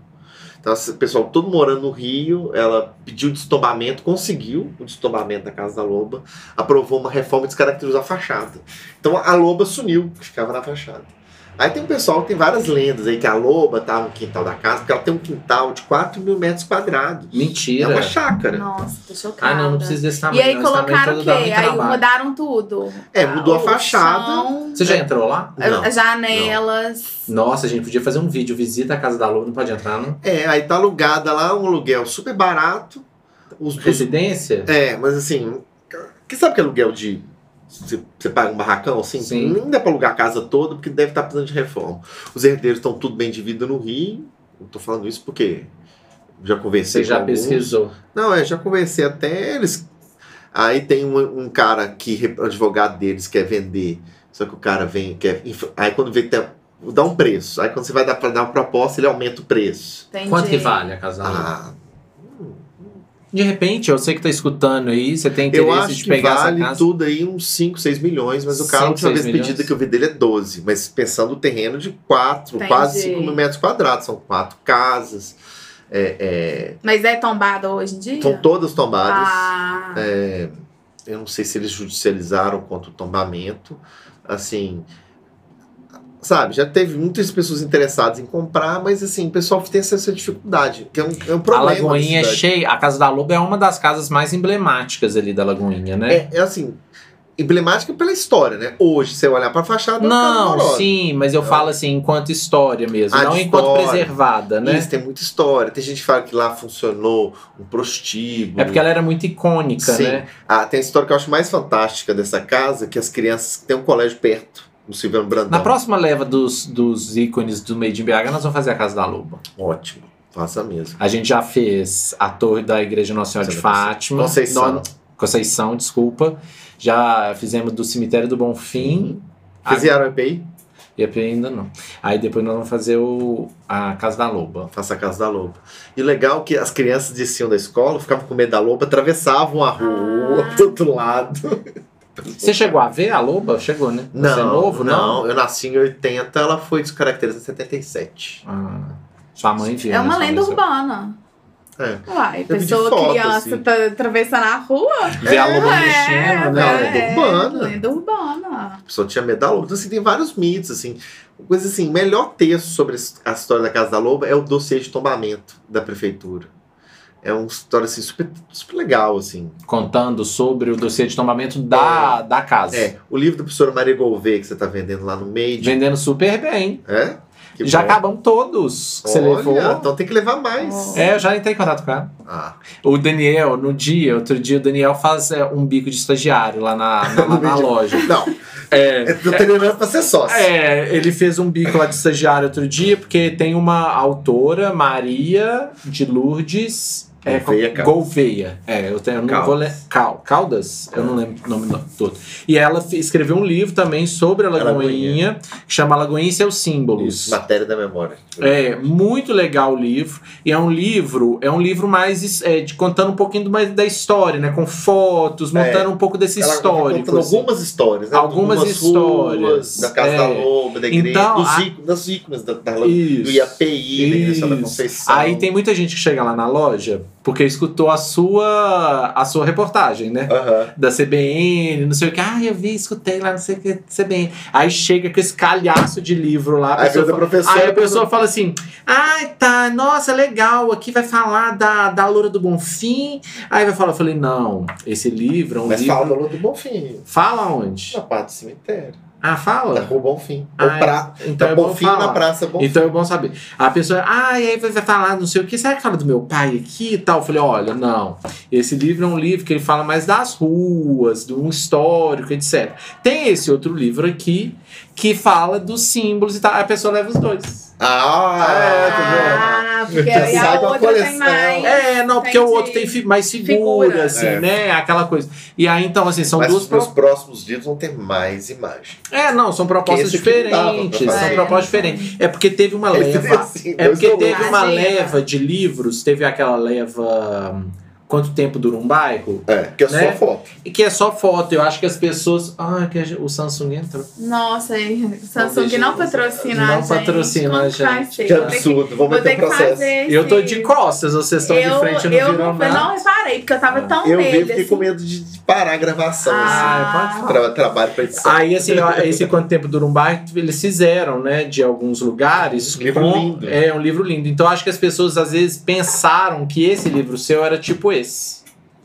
Então, esse pessoal todo morando no Rio, ela pediu destombamento, conseguiu o destombamento da Casa da Loba, aprovou uma reforma e descaracterizou a fachada. Então a Loba sumiu, ficava na fachada. Aí tem um pessoal que tem várias lendas aí que a Loba tá no quintal da casa, porque ela tem um quintal de 4 mil metros quadrados. É Mentira. uma chácara. Nossa, tô chocada. Ah, não, não precisa desse tamanho. E aí não. Colocaram o quê? Aí trabalho. mudaram tudo. É, mudou a O fachada. chão, Você já entrou lá? Não. as janelas. Nossa, a gente podia fazer um vídeo, visita a casa da Loba, não pode entrar, não? É, aí tá alugada lá, um aluguel super barato. Os, os- Residência? é, mas assim, que sabe que aluguel de. Você, você paga um barracão assim? Sim. Nem dá pra alugar a casa toda, porque deve estar precisando de reforma. Os herdeiros estão tudo bem de vida no Rio. Eu tô falando isso porque já conversei Você já com alguns. pesquisou. Não, é, já conversei até eles. Aí tem um, um cara que, advogado deles, quer vender. Só que o cara vem, quer. Aí quando vê, tem- dá um preço. Aí quando você vai dar para dar uma proposta, ele aumenta o preço. Entendi. Quanto que vale a casa? Ah, De repente, eu sei que tá escutando aí, você tem Eu interesse acho de que pegar vale essa casa. tudo aí uns 5, 6 milhões, mas o carro, a 5, última 6 vez pedida milhões. que eu vi dele é 12. Mas pensando o terreno de 4, Entendi. quase 5 mil metros quadrados. São quatro casas. É, Mas é tombado hoje em dia? é, são todas tombadas. Ah, É, eu não sei se eles judicializaram contra o tombamento. Assim, sabe, já teve muitas pessoas interessadas em comprar, mas assim, o pessoal tem essa, dificuldade, que é um, é um A problema. Lagoinha é cheia. A Casa da Loba é uma das casas mais emblemáticas ali da Lagoinha, né? É, é assim, emblemática pela história, né? Hoje, você olhar pra fachada, é Não, horrorosa. sim, mas eu Não. falo assim, enquanto história mesmo, Ah, não enquanto história. preservada, né? Isso, tem muita história. Tem gente que fala que lá funcionou um prostíbulo. É porque ela era muito icônica, Sim. né? Ah, tem a história que eu acho mais fantástica dessa casa, que as crianças têm um colégio perto, no Silviano Brandão. Na próxima leva dos, dos ícones do Made in BH, nós vamos fazer a Casa da Loba. Ótimo, faça mesmo. A gente já fez a torre da Igreja Nossa Senhora de Fátima. Conceição. No- Conceição, desculpa. Já fizemos do Cemitério do Bonfim. Fizeram a EPI? E a ainda não. Aí depois nós vamos fazer o, a Casa da Loba. Faça a casa da loba. E o legal é que as crianças desciam da escola, ficavam com medo da loba, atravessavam a rua Ah. pro outro lado. Você chegou a ver a Loba? Chegou, né? Você é novo, não? Eu nasci em 80, ela foi descaracterizada em 77. Ah, sua mãe viu. é uma lenda urbana. É. Uai, pessoa, foto, criança, assim. tá atravessando a rua. Ver a Loba É, mexendo, Não, né? lenda urbana. Lenda urbana. A pessoa tinha medo da loba. Então, assim, tem vários mitos, assim. Coisa assim, o melhor texto sobre a história da Casa da Loba é o dossiê de tombamento da prefeitura. É uma história, assim, super, super legal, assim. Contando sobre o dossiê de tombamento da, da casa. É, o livro da professora Maria Gouveia, que você tá vendendo lá no Made. Vendendo super bem. É? Que já bom. acabamos todos que você Olha, levou. então tem que levar mais. É, eu já entrei em contato com ela. Ah, O Daniel, no dia, outro dia, o Daniel faz é, um bico de estagiário lá na, na, lá na loja. não, É, eu tô treinando pra ser sócio. é, ele fez um bico lá de estagiário outro dia, porque tem uma autora, Maria de Lourdes. É, Gouveia com- Caldas. Gouveia. É, eu, tenho, eu não vou ler. Cal, Caldas? Eu não lembro o nome do- todo. E ela escreveu um livro também sobre a Lagoinha, que chama Lagoinha e seus símbolos. Isso, matéria da memória. É muito legal o livro e é um livro é um livro mais é, de contando um pouquinho mais da história, né, com fotos, montando um pouco desse É. Histórico. contando assim. algumas histórias, né? Algumas Algumas histórias, ruas, da Casa é. da Loba, da igreja, Então, dos, a- ícones, das ícones da, da, do. IAPI, da Igreja da. Conceição. Aí tem muita gente que chega lá na loja porque escutou a sua a sua reportagem, né? Aham. Da CBN, não sei o que. Ah, eu vi, escutei lá, não sei o que, CBN. Aí chega com esse calhaço de livro lá. a Aí pessoa vem da fala- professora. Aí a pessoa fala assim: ai, tá, nossa, legal, aqui vai falar da, da Loura do Bonfim. Aí vai falar, eu falei, não, esse livro é um Mas livro. fala da Lua do Bonfim, Fala onde? na parte do cemitério. Ah, Da fala? Rua Bonfim. Ah, Ou pra, então da é bom Bonfim na Praça Bonfim. Então é bom saber. A pessoa, ah, e aí vai falar não sei o que, será que fala do meu pai aqui e tal? Eu falei, olha, não. Esse livro é um livro que ele fala mais das ruas, um histórico, etc. Tem esse outro livro aqui que fala dos símbolos e tal. A pessoa leva os dois. Ah, é, tá vendo? Ah, porque aí a sabe a outra coleção. tem mais. É, não, porque o outro tem fi- mais figura, Figura. assim, É. né? Aquela coisa. E aí, então, assim, são Mas duas propostas. próximos dias vão ter mais imagem. É, não, são propostas diferentes. São É. propostas diferentes. É porque teve uma leva. Assim, É porque teve uma leva de livros, teve aquela leva. Quanto tempo dura um bairro? É, que é né? só foto. E que é só foto. Eu acho que as pessoas. Ah, que o Samsung entrou. Nossa, hein? Samsung não patrocina não a gente. patrocina Como a gente. ser? Que absurdo. Vou vou meter ter que processo. fazer Eu tô de costas, vocês estão eu, de frente não eu viram não, eu não reparei, porque eu tava tão Eu nele. vi, fiquei assim. com medo de parar a gravação. Ah, pode assim, falar. tra trabalho pra edição. Aí, assim, ó, esse Quanto Tempo Dura um Bairro, eles fizeram, né, de alguns lugares. Um livro com- lindo. É, um livro lindo. Então, acho que as pessoas, às vezes, pensaram que esse livro seu era tipo esse.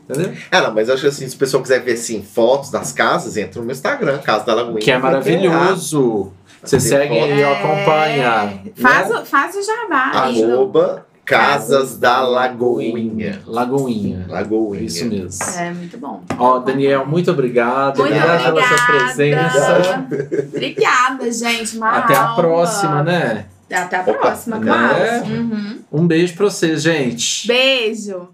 Entendeu? Ah, não, mas eu acho que assim, se o pessoal quiser ver assim, fotos das casas, entra no meu Instagram, Casa da Lagoinha. Que é maravilhoso. Você segue foto. e É, acompanha. Faz, né? o, faz o jabá. Arroba Casas da Lagoinha. Lagoinha. Lagoinha. Isso mesmo. É, muito bom. Ó, Daniel, muito obrigado. Muito obrigado pela sua presença. obrigada. Obrigada, gente. Uma Até a aula. próxima, né? Até a Opa, próxima, né? claro. Uhum. Um beijo pra vocês, gente. Beijo.